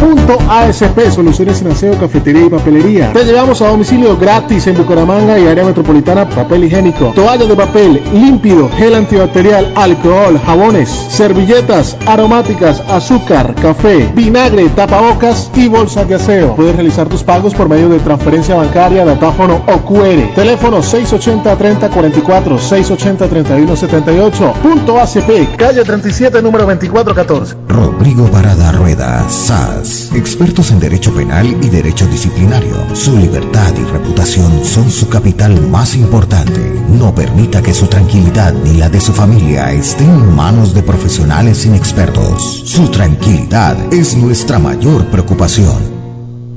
Punto ASP, soluciones aseo, cafetería y papelería. Te llevamos a domicilio gratis en Bucaramanga y área metropolitana papel higiénico, toalla de papel, límpido, gel antibacterial, alcohol, jabones, servilletas, aromáticas, azúcar, café, vinagre, tapabocas y bolsas de aseo. Puedes realizar tus pagos por medio de transferencia bancaria, datáfono o QR. Teléfono 680-3044, 680-3178. Punto ACP, calle 37, número 2414. Rodrigo Parada Rueda, SAS. Expertos en derecho penal y derecho disciplinario. Su libertad y reputación son su capital más importante. No permita que su tranquilidad ni la de su familia estén en manos de profesionales inexpertos. Su tranquilidad es nuestra mayor preocupación.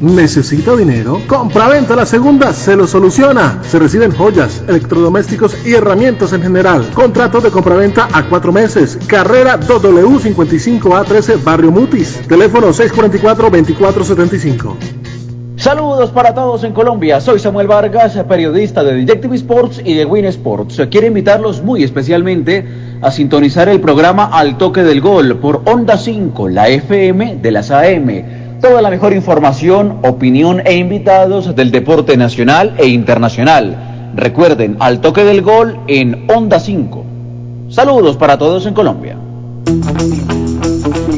¿Necesita dinero? Compra-venta la segunda se lo soluciona. Se reciben joyas, electrodomésticos y herramientas en general. Contrato de compraventa a cuatro meses. Carrera 2W55A13 Barrio Mutis. Teléfono 644-2475. Saludos para todos en Colombia. Soy Samuel Vargas, periodista de Detective Sports y de Win Sports. Quiero invitarlos muy especialmente a sintonizar el programa Al Toque del Gol por Onda 5, la FM de las AM toda la mejor información, opinión e invitados del deporte nacional e internacional. Recuerden, al toque del gol en Onda 5. Saludos para todos en Colombia.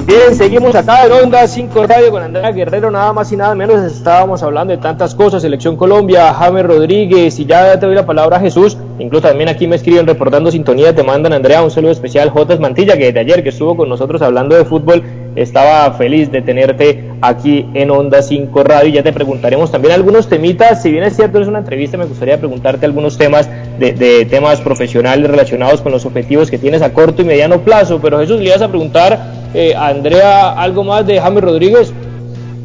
Bien, seguimos acá en Onda 5 Radio con Andrea Guerrero, nada más y nada menos. Estábamos hablando de tantas cosas, Selección Colombia, James Rodríguez, y ya te doy la palabra a Jesús. Incluso también aquí me escriben reportando sintonía, te mandan Andrea un saludo especial, Jotas Mantilla, que de ayer que estuvo con nosotros hablando de fútbol, estaba feliz de tenerte aquí en Onda 5 Radio. Ya te preguntaremos también algunos temitas. Si bien es cierto, es una entrevista, me gustaría preguntarte algunos temas de, de temas profesionales relacionados con los objetivos que tienes a corto y mediano plazo. Pero Jesús, le ibas a preguntar eh, a Andrea algo más de James Rodríguez.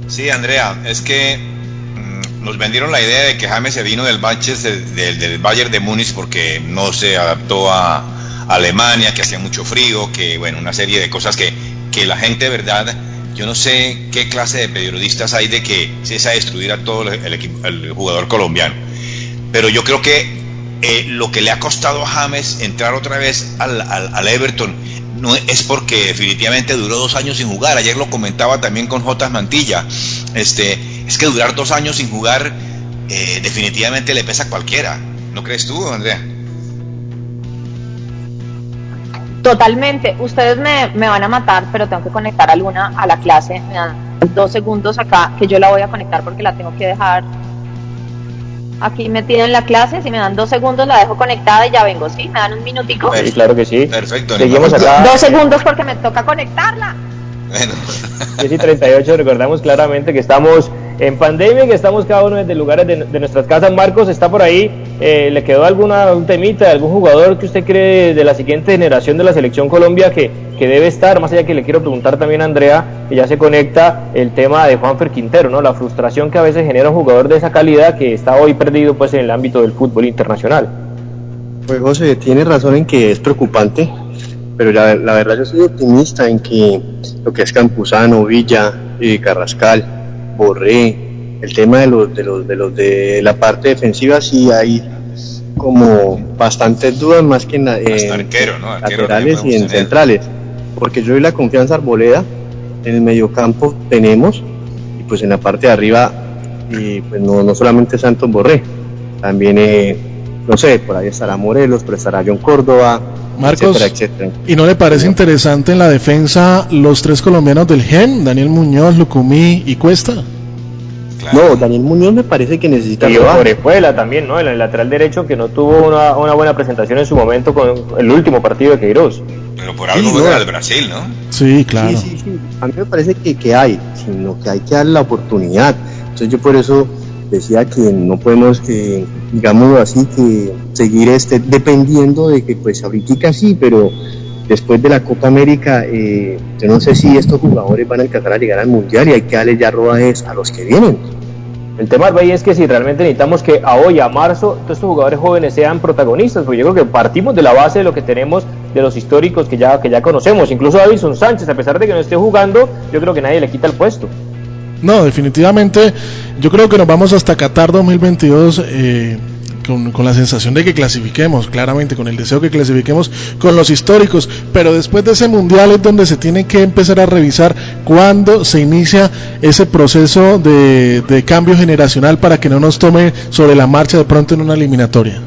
Sí, Andrea, es que mm, nos vendieron la idea de que James se vino del Manchester, del, del Bayern de Múnich porque no se adaptó a Alemania, que hacía mucho frío, que bueno, una serie de cosas que, que la gente de verdad, yo no sé qué clase de periodistas hay de que se es a destruir a todo el, equipo, el jugador colombiano. Pero yo creo que eh, lo que le ha costado a James entrar otra vez al, al, al Everton no es porque definitivamente duró dos años sin jugar. Ayer lo comentaba también con J. Mantilla. Este, es que durar dos años sin jugar eh, definitivamente le pesa a cualquiera. ¿No crees tú, Andrea? Totalmente. Ustedes me, me, van a matar, pero tengo que conectar a Luna a la clase. Me dan dos segundos acá que yo la voy a conectar porque la tengo que dejar aquí metida en la clase. Si me dan dos segundos, la dejo conectada y ya vengo. ¿Sí? ¿Me dan un minutico? Sí, claro que sí. Perfecto. Seguimos acá. Dos segundos porque me toca conectarla. Bueno. 10 y 38, recordamos claramente que estamos en pandemia, que estamos cada uno desde lugares de, de nuestras casas. Marcos está por ahí. Eh, ¿Le quedó alguna un temita, algún jugador que usted cree de la siguiente generación de la selección Colombia que, que debe estar? Más allá que le quiero preguntar también a Andrea, que ya se conecta el tema de Juanfer Quintero, ¿no? La frustración que a veces genera un jugador de esa calidad que está hoy perdido pues en el ámbito del fútbol internacional. Pues José, tiene razón en que es preocupante, pero la, la verdad yo soy optimista en que lo que es Campuzano, Villa, eh, Carrascal, Borré, el tema de los, de los de los de la parte defensiva sí hay como bastantes dudas más que en, la- en arquero, ¿no? Arquero laterales y en tener. centrales, porque yo doy la confianza Arboleda, en el mediocampo tenemos y pues en la parte de arriba y pues no, no solamente Santos Borré, también eh, no sé, por ahí estará Morelos, pero estará John Córdoba, Marcos, etcétera, etcétera. ¿Y no le parece interesante en la defensa los tres colombianos del GEN, Daniel Muñoz, Lucumí y Cuesta? No, Daniel Muñoz me parece que necesita Y. Orejuela también, ¿no? En el lateral derecho que no tuvo una, una buena presentación en su momento con el último partido de Queiroz. Pero por algo Sí, juega no. el Brasil, ¿no? Sí, claro. Sí, sí, sí. A mí me parece que, que hay, sino que hay que darle la oportunidad. Entonces yo por eso decía que no podemos, eh, digámoslo así, que seguir este, dependiendo de que pues ahorita sí, pero después de la Copa América, eh, yo no sé si estos jugadores van a alcanzar a llegar al Mundial y hay que darle ya rodajes a los que vienen. El tema Valle es que si realmente necesitamos que a hoy, a marzo, todos estos jugadores jóvenes sean protagonistas, porque yo creo que partimos de la base de lo que tenemos, de los históricos que ya, que ya conocemos. Incluso Davidson Sánchez, a pesar de que no esté jugando, yo creo que nadie le quita el puesto. No, definitivamente yo creo que nos vamos hasta Qatar 2022 eh, con, con la sensación de que clasifiquemos, claramente, con el deseo que clasifiquemos con los históricos, pero después de ese mundial es donde se tiene que empezar a revisar cuándo se inicia ese proceso de, de cambio generacional para que no nos tome sobre la marcha de pronto en una eliminatoria.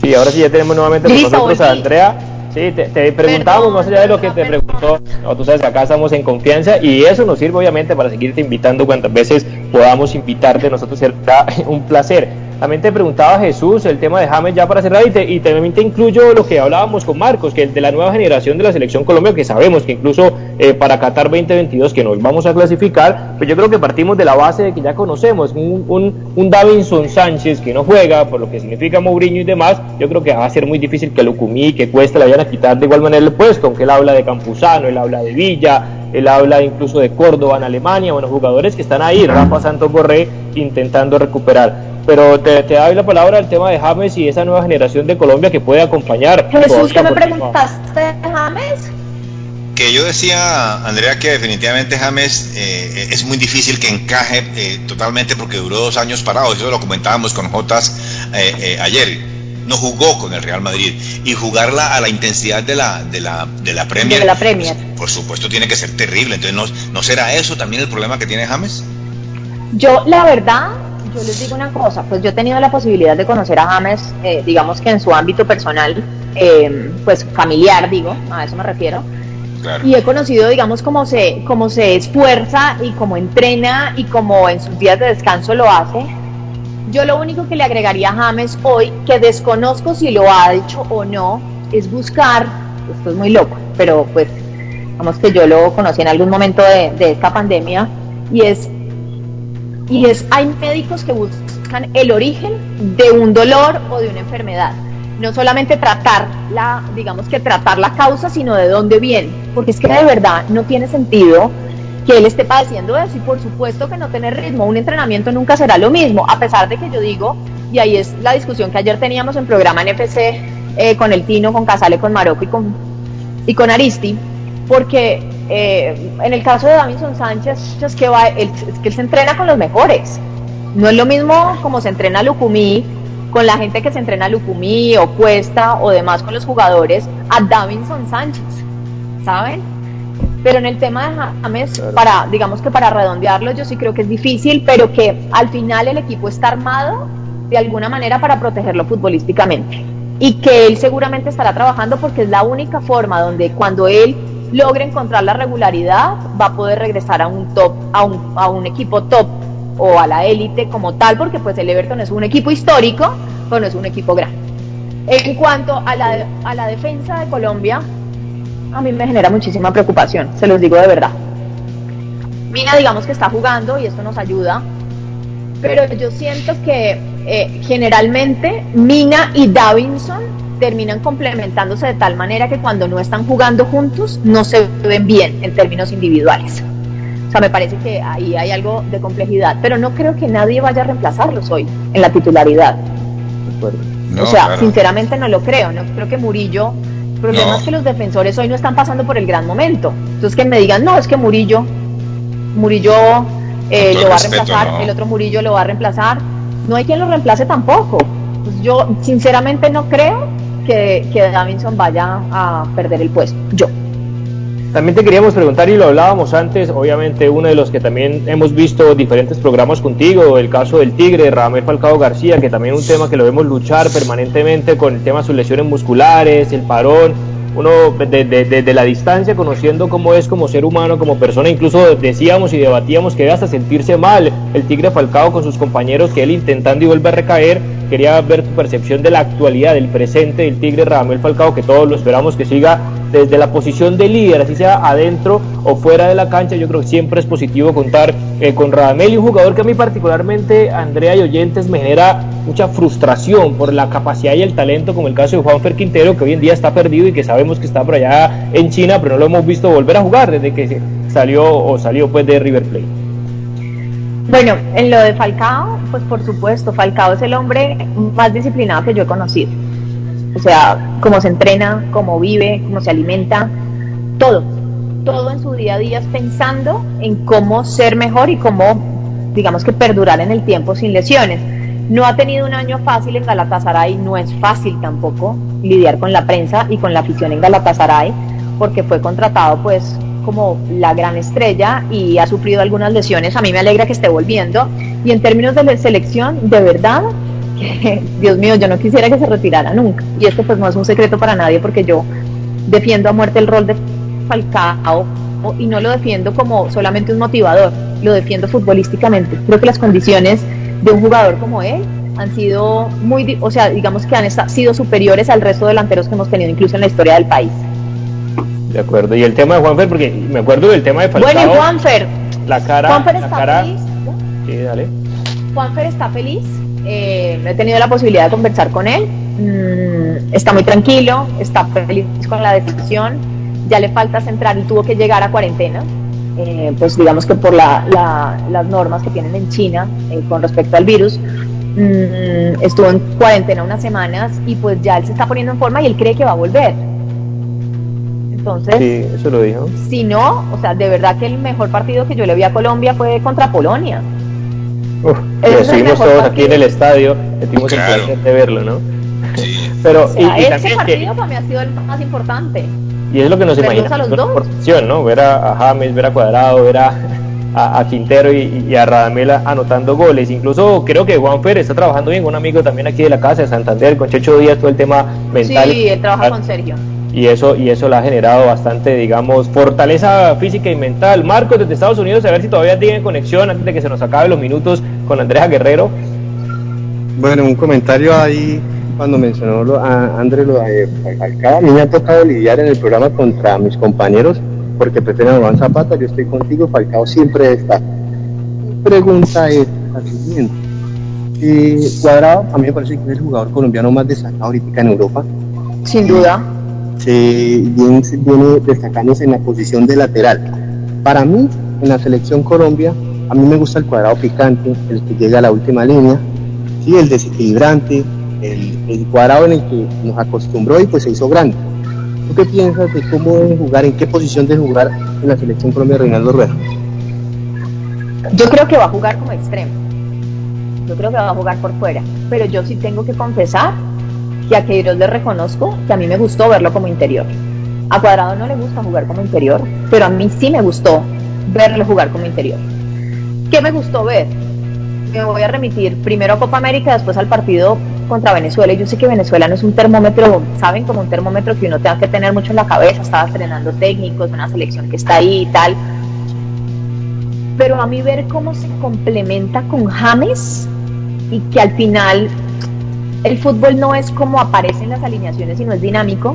Sí, ahora sí ya tenemos nuevamente con Listo, nosotros a. Andrea. Sí, te, te preguntábamos más allá de lo que te preguntó. No, tú sabes acá estamos en confianza y eso nos sirve obviamente para seguirte invitando cuantas veces podamos invitarte. Nosotros será un placer. También te preguntaba Jesús el tema de James ya para cerrar y, te- y también te incluyo lo que hablábamos con Marcos, que el de la nueva generación de la selección Colombia, que sabemos que incluso eh, para Qatar 2022 que nos vamos a clasificar, pues yo creo que partimos de la base de que ya conocemos un, un, un Davinson Sánchez que no juega, por lo que significa Mourinho y demás, yo creo que va a ser muy difícil que Lucumí, que Cuesta le vayan a quitar de igual manera el puesto, aunque él habla de Campuzano, él habla de Villa, él habla incluso de Córdoba en Alemania, bueno, jugadores que están ahí, Rafa Santos Borré intentando recuperar. Pero te, te doy la palabra al tema de James y esa nueva generación de Colombia que puede acompañar. Jesús, ¿qué me preguntaste, James? Que yo decía, Andrea, que definitivamente James eh, es muy difícil que encaje eh, totalmente porque duró dos años parado. Eso lo comentábamos con Jotas eh, eh, ayer. No jugó con el Real Madrid y jugarla a la intensidad de la de la de la Premier. De la Premier. Por supuesto tiene que ser terrible. Entonces no, no será eso también el problema que tiene James. Yo, la verdad, yo les digo una cosa, pues yo he tenido la posibilidad de conocer a James, eh, digamos que en su ámbito personal, eh, pues familiar, digo, a eso me refiero, Claro. y he conocido, digamos, cómo se, cómo se esfuerza y cómo entrena y cómo en sus días de descanso lo hace. Yo lo único que le agregaría a James hoy, que desconozco si lo ha hecho o no, es buscar, esto es muy loco, pero pues, digamos que yo lo conocí en algún momento de, de esta pandemia, y es y es hay médicos que buscan el origen de un dolor o de una enfermedad. No solamente tratar la digamos que tratar la causa sino de dónde viene. Porque es que de verdad no tiene sentido que él esté padeciendo eso y por supuesto que no tener ritmo un entrenamiento nunca será lo mismo a pesar de que yo digo y ahí es la discusión que ayer teníamos en programa NFC eh, con el Tino con Casale con Marocco y con y con Aristi porque eh, en el caso de Davinson Sánchez es que, va, es que él se entrena con los mejores. No es lo mismo como se entrena Lucumí con la gente que se entrena Lucumí o Cuesta o demás con los jugadores a Davinson Sánchez, ¿saben? Pero en el tema de James, para, digamos que para redondearlo, yo sí creo que es difícil, pero que al final el equipo está armado de alguna manera para protegerlo futbolísticamente. Y que él seguramente estará trabajando porque es la única forma donde cuando él logre encontrar la regularidad, va a poder regresar a un top, a un, a un equipo top o a la élite como tal, porque pues el Everton es un equipo histórico, pero no es un equipo grande. En cuanto a la, a la defensa de Colombia, a mí me genera muchísima preocupación, se los digo de verdad. Mina, digamos que está jugando y esto nos ayuda, pero yo siento que eh, generalmente Mina y Davinson terminan complementándose de tal manera que cuando no están jugando juntos no se ven bien en términos individuales. O sea, me parece que ahí hay algo de complejidad, pero no creo que nadie vaya a reemplazarlos hoy en la titularidad. o sea, sinceramente no lo creo. No creo que Murillo. El problema es que los defensores hoy no están pasando por el gran momento. Entonces que me digan, no, es que Murillo, Murillo eh, lo va a reemplazar, el otro Murillo lo va a reemplazar. No hay quien lo reemplace tampoco. Pues yo sinceramente no creo que, que Davinson vaya a perder el puesto. Yo. También te queríamos preguntar, y lo hablábamos antes, obviamente uno de los que también hemos visto diferentes programas contigo, el caso del Tigre, Ramel Falcao García, que también es un tema que lo vemos luchar permanentemente con el tema de sus lesiones musculares, el parón, uno desde la distancia conociendo cómo es como ser humano, como persona, incluso decíamos y debatíamos que debe hasta sentirse mal el Tigre Falcao con sus compañeros, que él intentando y vuelve a recaer, quería ver tu percepción de la actualidad, del presente del Tigre Ramel Falcao, que todos lo esperamos que siga desde la posición de líder, así sea adentro o fuera de la cancha, yo creo que siempre es positivo contar eh, con Radamel y un jugador que a mí particularmente, Andrea y Oyentes, me genera mucha frustración por la capacidad y el talento, como el caso de Juanfer Quintero, que hoy en día está perdido y que sabemos que está por allá en China, pero no lo hemos visto volver a jugar desde que salió o salió pues de River Plate. Bueno, en lo de Falcao, pues por supuesto, Falcao es el hombre más disciplinado que yo he conocido o sea, cómo se entrena, cómo vive, cómo se alimenta, todo. Todo en su día a día pensando en cómo ser mejor y cómo, digamos que perdurar en el tiempo sin lesiones. No ha tenido un año fácil en Galatasaray, no es fácil tampoco lidiar con la prensa y con la afición en Galatasaray, porque fue contratado pues como la gran estrella y ha sufrido algunas lesiones. A mí me alegra que esté volviendo. Y en términos de selección, de verdad, Dios mío, yo no quisiera que se retirara nunca. Y esto pues no es un secreto para nadie porque yo defiendo a muerte el rol de Falcao y no lo defiendo como solamente un motivador, lo defiendo futbolísticamente. Creo que las condiciones de un jugador como él han sido muy, o sea, digamos que han sido superiores al resto de delanteros que hemos tenido incluso en la historia del país. De acuerdo. Y el tema de Juanfer, porque me acuerdo del tema de Falcao. Bueno, y Juanfer. La cara. Juanfer está cara, feliz. Sí, dale. Juanfer está feliz eh, he tenido la posibilidad de conversar con él. Mm, está muy tranquilo, está feliz con la decisión. Ya le falta centrar y tuvo que llegar a cuarentena. Eh, pues digamos que por las normas que tienen en China eh, con respecto al virus, mm, estuvo en cuarentena unas semanas y pues ya él se está poniendo en forma y él cree que va a volver. Entonces, sí, eso lo dijo. Si no, o sea, de verdad que el mejor partido que yo le vi a Colombia fue contra Polonia. Uf, estuvimos todos aquí en el estadio, tuvimos el placer de verlo, ¿no? Sí. Pero y, ese partido para mí ha sido el más importante. Y es lo que nos imaginamos por ¿no? Ver a, James, ver a Cuadrado, ver a, a, Quintero y, a Radamela anotando goles. Incluso creo que Juan Pérez está trabajando bien, un amigo también aquí de la casa de Santander, con Checho Díaz, todo el tema mental. Sí, él trabaja con Sergio y eso y eso le ha generado bastante digamos fortaleza física y mental. Marcos desde Estados Unidos a ver si todavía tiene conexión antes de que se nos acabe los minutos con Andrea Guerrero. Bueno un comentario ahí cuando mencionó lo, a Andrés lo de Falcao a mí me ha tocado lidiar en el programa contra mis compañeros porque prefieren a Juan Zapata. Yo estoy contigo Falcao siempre está. Pregunta es la siguiente. Eh, Cuadrado a mí me parece que es el jugador colombiano más destacado ahorita en Europa. Sin duda se viene, destacándose en la posición de lateral. Para mí, en la selección Colombia, a mí me gusta el cuadrado picante, el que llega a la última línea, ¿sí? el desequilibrante, el, cuadrado en el que nos acostumbró y pues se hizo grande. ¿Tú qué piensas de cómo debe jugar, en qué posición de jugar en la selección Colombia Reinaldo Rueda? Yo creo que va a jugar como extremo. Yo creo que va a jugar por fuera. Pero yo sí tengo que confesar y a Queiroz le reconozco que a mí me gustó verlo como interior. A Cuadrado no le gusta jugar como interior, pero a mí sí me gustó verlo jugar como interior. ¿Qué me gustó ver? Me voy a remitir primero a Copa América, después al partido contra Venezuela. Yo sé que Venezuela no es un termómetro, ¿saben? Como un termómetro que uno tenga que tener mucho en la cabeza. Estaba estrenando técnicos, una selección que está ahí y tal. Pero a mí ver cómo se complementa con James y que al final el fútbol no es como aparece en las alineaciones, sino es dinámico.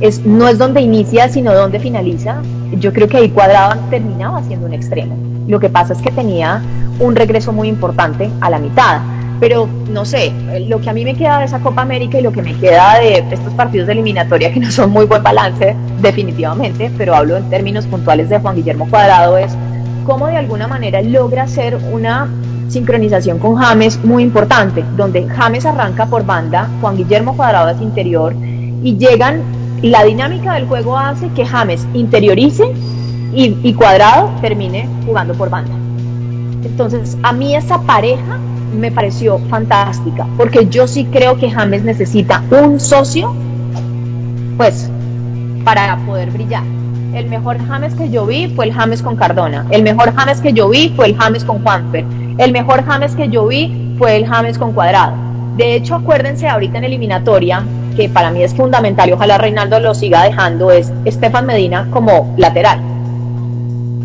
Es, no es donde inicia, sino donde finaliza. Yo creo que ahí Cuadrado terminaba siendo un extremo. Lo que pasa es que tenía un regreso muy importante a la mitad. Pero no sé, lo que a mí me queda de esa Copa América y lo que me queda de estos partidos de eliminatoria que no son muy buen balance, definitivamente, pero hablo en términos puntuales de Juan Guillermo Cuadrado, es cómo de alguna manera logra ser una sincronización con James muy importante, donde James arranca por banda, Juan Guillermo Cuadrado es interior y llegan, la dinámica del juego hace que James interiorice y, Cuadrado termine jugando por banda. Entonces, a mí esa pareja me pareció fantástica, porque yo sí creo que James necesita un socio, pues, para poder brillar. El mejor James que yo vi fue el James con Cardona. El mejor James que yo vi fue el James con Juanfer. El mejor James que yo vi fue el James con Cuadrado. De hecho, acuérdense ahorita en eliminatoria, que para mí es fundamental y ojalá Reinaldo lo siga dejando, es Estefan Medina como lateral.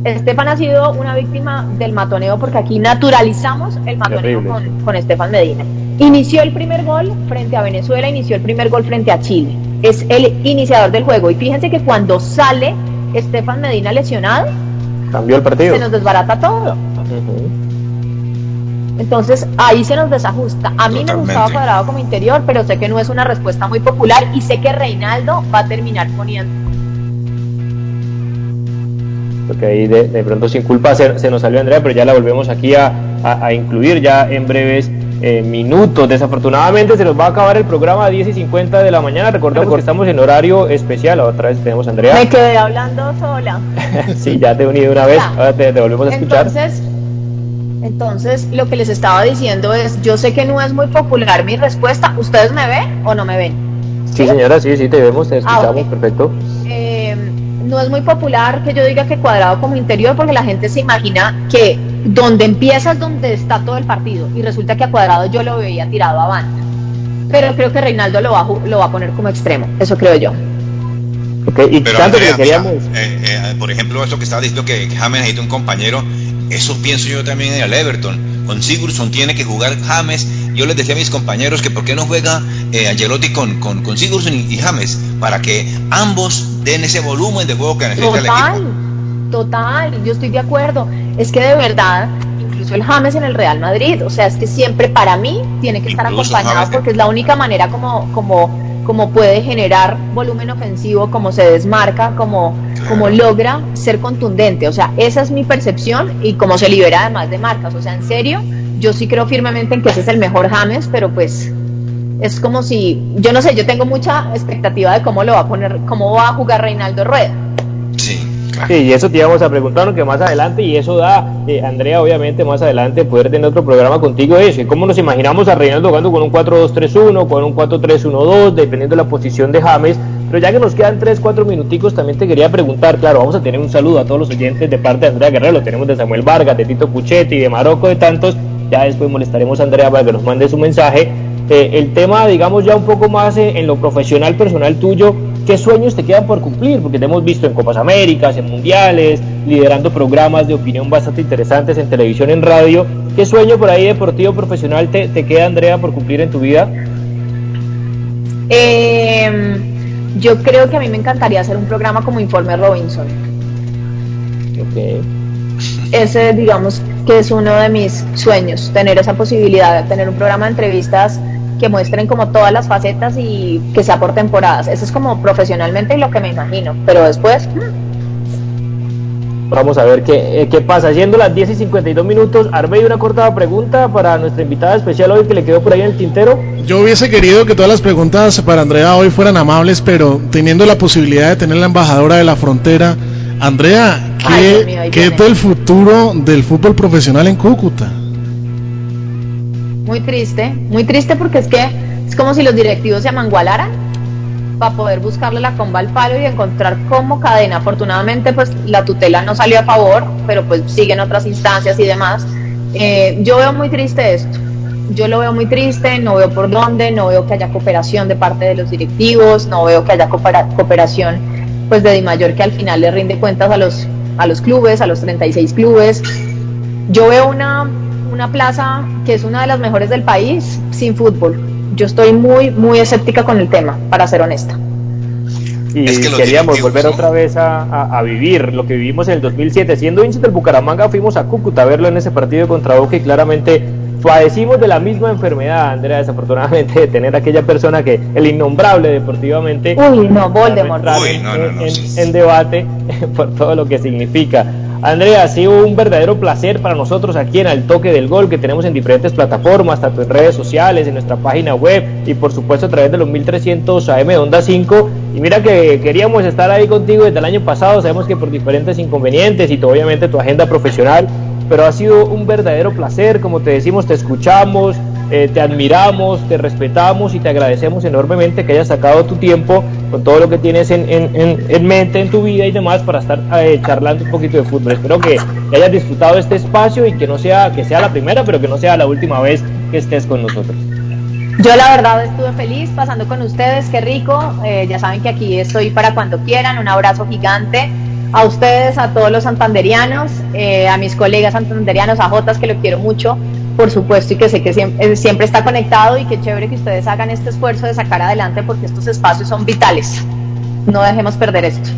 Estefan ha sido una víctima del matoneo porque aquí naturalizamos el matoneo con, con Estefan Medina. Inició el primer gol frente a Venezuela, inició el primer gol frente a Chile. Es el iniciador del juego. Y fíjense que cuando sale Estefan Medina lesionado, cambió el partido. Se nos desbarata todo. Entonces ahí se nos desajusta. A mí Totalmente. me gustaba Cuadrado como interior, pero sé que no es una respuesta muy popular y sé que Reinaldo va a terminar poniendo. Porque ahí de, de pronto sin culpa se, se, nos salió Andrea, pero ya la volvemos aquí a, a, a incluir ya en breves eh, minutos. Desafortunadamente se nos va a acabar el programa a 10 y 50 de la mañana. Recordemos que estamos en horario especial. Otra vez tenemos a Andrea. Me quedé hablando sola. sí, ya te he unido una vez. Ya. Ahora te, te, volvemos a escuchar. Entonces, entonces, lo que les estaba diciendo es, yo sé que no es muy popular mi respuesta. ¿Ustedes me ven o no me ven? Sí, señora, sí, sí, te vemos, te escuchamos, ah, okay. perfecto. Eh, no es muy popular que yo diga que cuadrado como interior porque la gente se imagina que donde empieza es donde está todo el partido y resulta que a cuadrado yo lo veía tirado a banda. Pero creo que Reinaldo lo va, lo va a poner como extremo, eso creo yo. Okay, y Pero tanto Andrea, que queríamos... mira, eh, eh, por ejemplo, esto que estaba diciendo que James necesita un compañero, eso pienso yo también en el Everton. Con Sigurdsson tiene que jugar James. Yo les decía a mis compañeros que por qué no juega eh, Angelotti con, con, con Sigurdsson y, y, James, para que ambos den ese volumen de juego que necesita total, el equipo. Total, yo estoy de acuerdo. Es que de verdad, incluso el James en el Real Madrid, o sea, es que siempre para mí tiene que estar Incluso acompañado porque es la única manera como, como, como puede generar volumen ofensivo, como se desmarca, como, como logra ser contundente. O sea, esa es mi percepción y como se libera además de marcas. O sea, en serio, yo sí creo firmemente en que ese es el mejor James, pero pues es como si, yo no sé, yo tengo mucha expectativa de cómo lo va a poner, cómo va a jugar Reinaldo Rueda. Sí. Sí, y eso te íbamos a preguntar que más adelante, y eso da, eh, Andrea, obviamente más adelante poder tener otro programa contigo eso. Cómo nos imaginamos a Reinaldo jugando con un 4-2-3-1, con un 4-3-1-2, dependiendo de la posición de James. Pero ya que nos quedan 3, 4 minuticos, también te quería preguntar, claro, vamos a tener un saludo a todos los oyentes de parte de Andrea Guerrero, lo tenemos de Samuel Vargas, de Tito Puchetti, de Marocco, de tantos. Ya después molestaremos a Andrea para que nos mande su mensaje. Eh, el tema, digamos, ya un poco más eh, en lo profesional, personal tuyo, ¿qué sueños te quedan por cumplir? Porque te hemos visto en Copas Américas, en Mundiales, liderando programas de opinión bastante interesantes en televisión, en radio. ¿Qué sueño por ahí deportivo, profesional te, te queda, Andrea, por cumplir en tu vida? Eh, yo creo que a mí me encantaría hacer un programa como Informe Robinson. Ok. Ese, digamos, que es uno de mis sueños, tener esa posibilidad de tener un programa de entrevistas que muestren como todas las facetas y que sea por temporadas. Eso es como profesionalmente lo que me imagino, pero después... Vamos a ver qué, eh, qué pasa. Siendo las 10 y 52 minutos, Arbey, una corta pregunta para nuestra invitada especial hoy que le quedó por ahí en el tintero. Yo hubiese querido que todas las preguntas para Andrea hoy fueran amables, pero teniendo la posibilidad de tener la embajadora de la frontera, Andrea, ¿qué, Ay, mío, ¿qué es del futuro del fútbol profesional en Cúcuta? Muy triste, muy triste porque es que es como si los directivos se amangualaran para poder buscarle la comba al palo y encontrar cómo cadena. Afortunadamente, pues la tutela no salió a favor, pero pues siguen otras instancias y demás. Eh, yo veo muy triste esto. Yo lo veo muy triste, no veo por dónde, no veo que haya cooperación de parte de los directivos, no veo que haya coopera- cooperación pues de Dimayor que al final le rinde cuentas a los, a los clubes, a los 36 clubes. Yo veo una, una plaza que es una de las mejores del país sin fútbol. Yo estoy muy, muy escéptica con el tema, para ser honesta. Y Es que queríamos volver ¿no? otra vez a, a- a vivir lo que vivimos en el 2007. Siendo hinchas del Bucaramanga, fuimos a Cúcuta a verlo en ese partido contra Boca y claramente padecimos de la misma enfermedad, Andrea, desafortunadamente, de tener aquella persona que, el innombrable deportivamente, Uy, no, Voldemort. Uy, no, no, no, en- sí, sí. en debate por todo lo que significa. Andrea, ha sido un verdadero placer para nosotros aquí en Al Toque del Gol, que tenemos en diferentes plataformas, tanto en redes sociales, en nuestra página web y por supuesto a través de los 1300 AM de Onda 5. Y mira que queríamos estar ahí contigo desde el año pasado, sabemos que por diferentes inconvenientes y obviamente tu agenda profesional, pero ha sido un verdadero placer, como te decimos, te escuchamos, eh, te admiramos, te respetamos y te agradecemos enormemente que hayas sacado tu tiempo con todo lo que tienes en, en, mente, en tu vida y demás para estar eh, charlando un poquito de fútbol. Espero que hayas disfrutado este espacio y que no sea, que sea la primera, pero que no sea la última vez que estés con nosotros. Yo la verdad estuve feliz pasando con ustedes, qué rico. Eh, ya saben que aquí estoy para cuando quieran. Un abrazo gigante a ustedes, a todos los santanderianos, a mis colegas santanderianos, a Jotas que lo quiero mucho por supuesto, y que sé que siempre, siempre está conectado y que chévere que ustedes hagan este esfuerzo de sacar adelante porque estos espacios son vitales. No dejemos perder esto.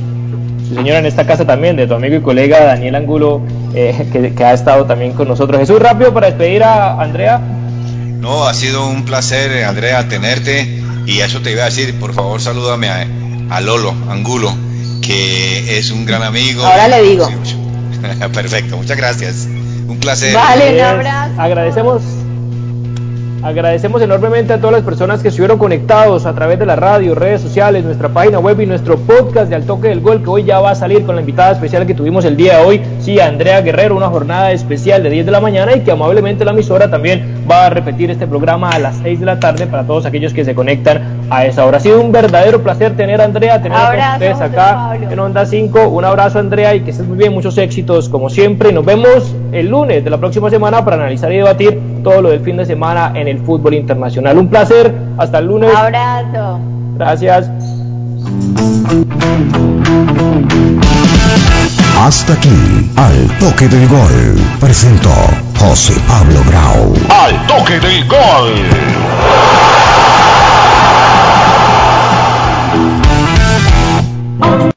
Sí, señora, en esta casa también, de tu amigo y colega Daniel Angulo, eh, que, que, ha estado también con nosotros. Jesús, rápido para despedir a Andrea. No, ha sido un placer, Andrea, tenerte. Y eso te iba a decir, por favor, salúdame a, a Lolo Angulo, que es un gran amigo. Ahora le digo. Perfecto, muchas gracias. Un placer. Vale, un abrazo. Agradecemos Agradecemos enormemente a todas las personas que estuvieron conectados a través de la radio, redes sociales, nuestra página web y nuestro podcast de Al Toque del Gol, que hoy ya va a salir con la invitada especial que tuvimos el día de hoy, sí, Andrea Guerrero, una jornada especial de 10 de la mañana y que amablemente la emisora también va a repetir este programa a las 6 de la tarde para todos aquellos que se conectan a esa hora. Ha sido un verdadero placer tener a Andrea, tener a ustedes acá en Onda 5. Un abrazo, Andrea, y que estés muy bien, muchos éxitos como siempre. Nos vemos el lunes de la próxima semana para analizar y debatir todo lo del fin de semana en el fútbol internacional. Un placer, hasta el lunes. Abrazo. Gracias. Hasta aquí, al toque del gol, presentó José Pablo Grau. Al toque del gol.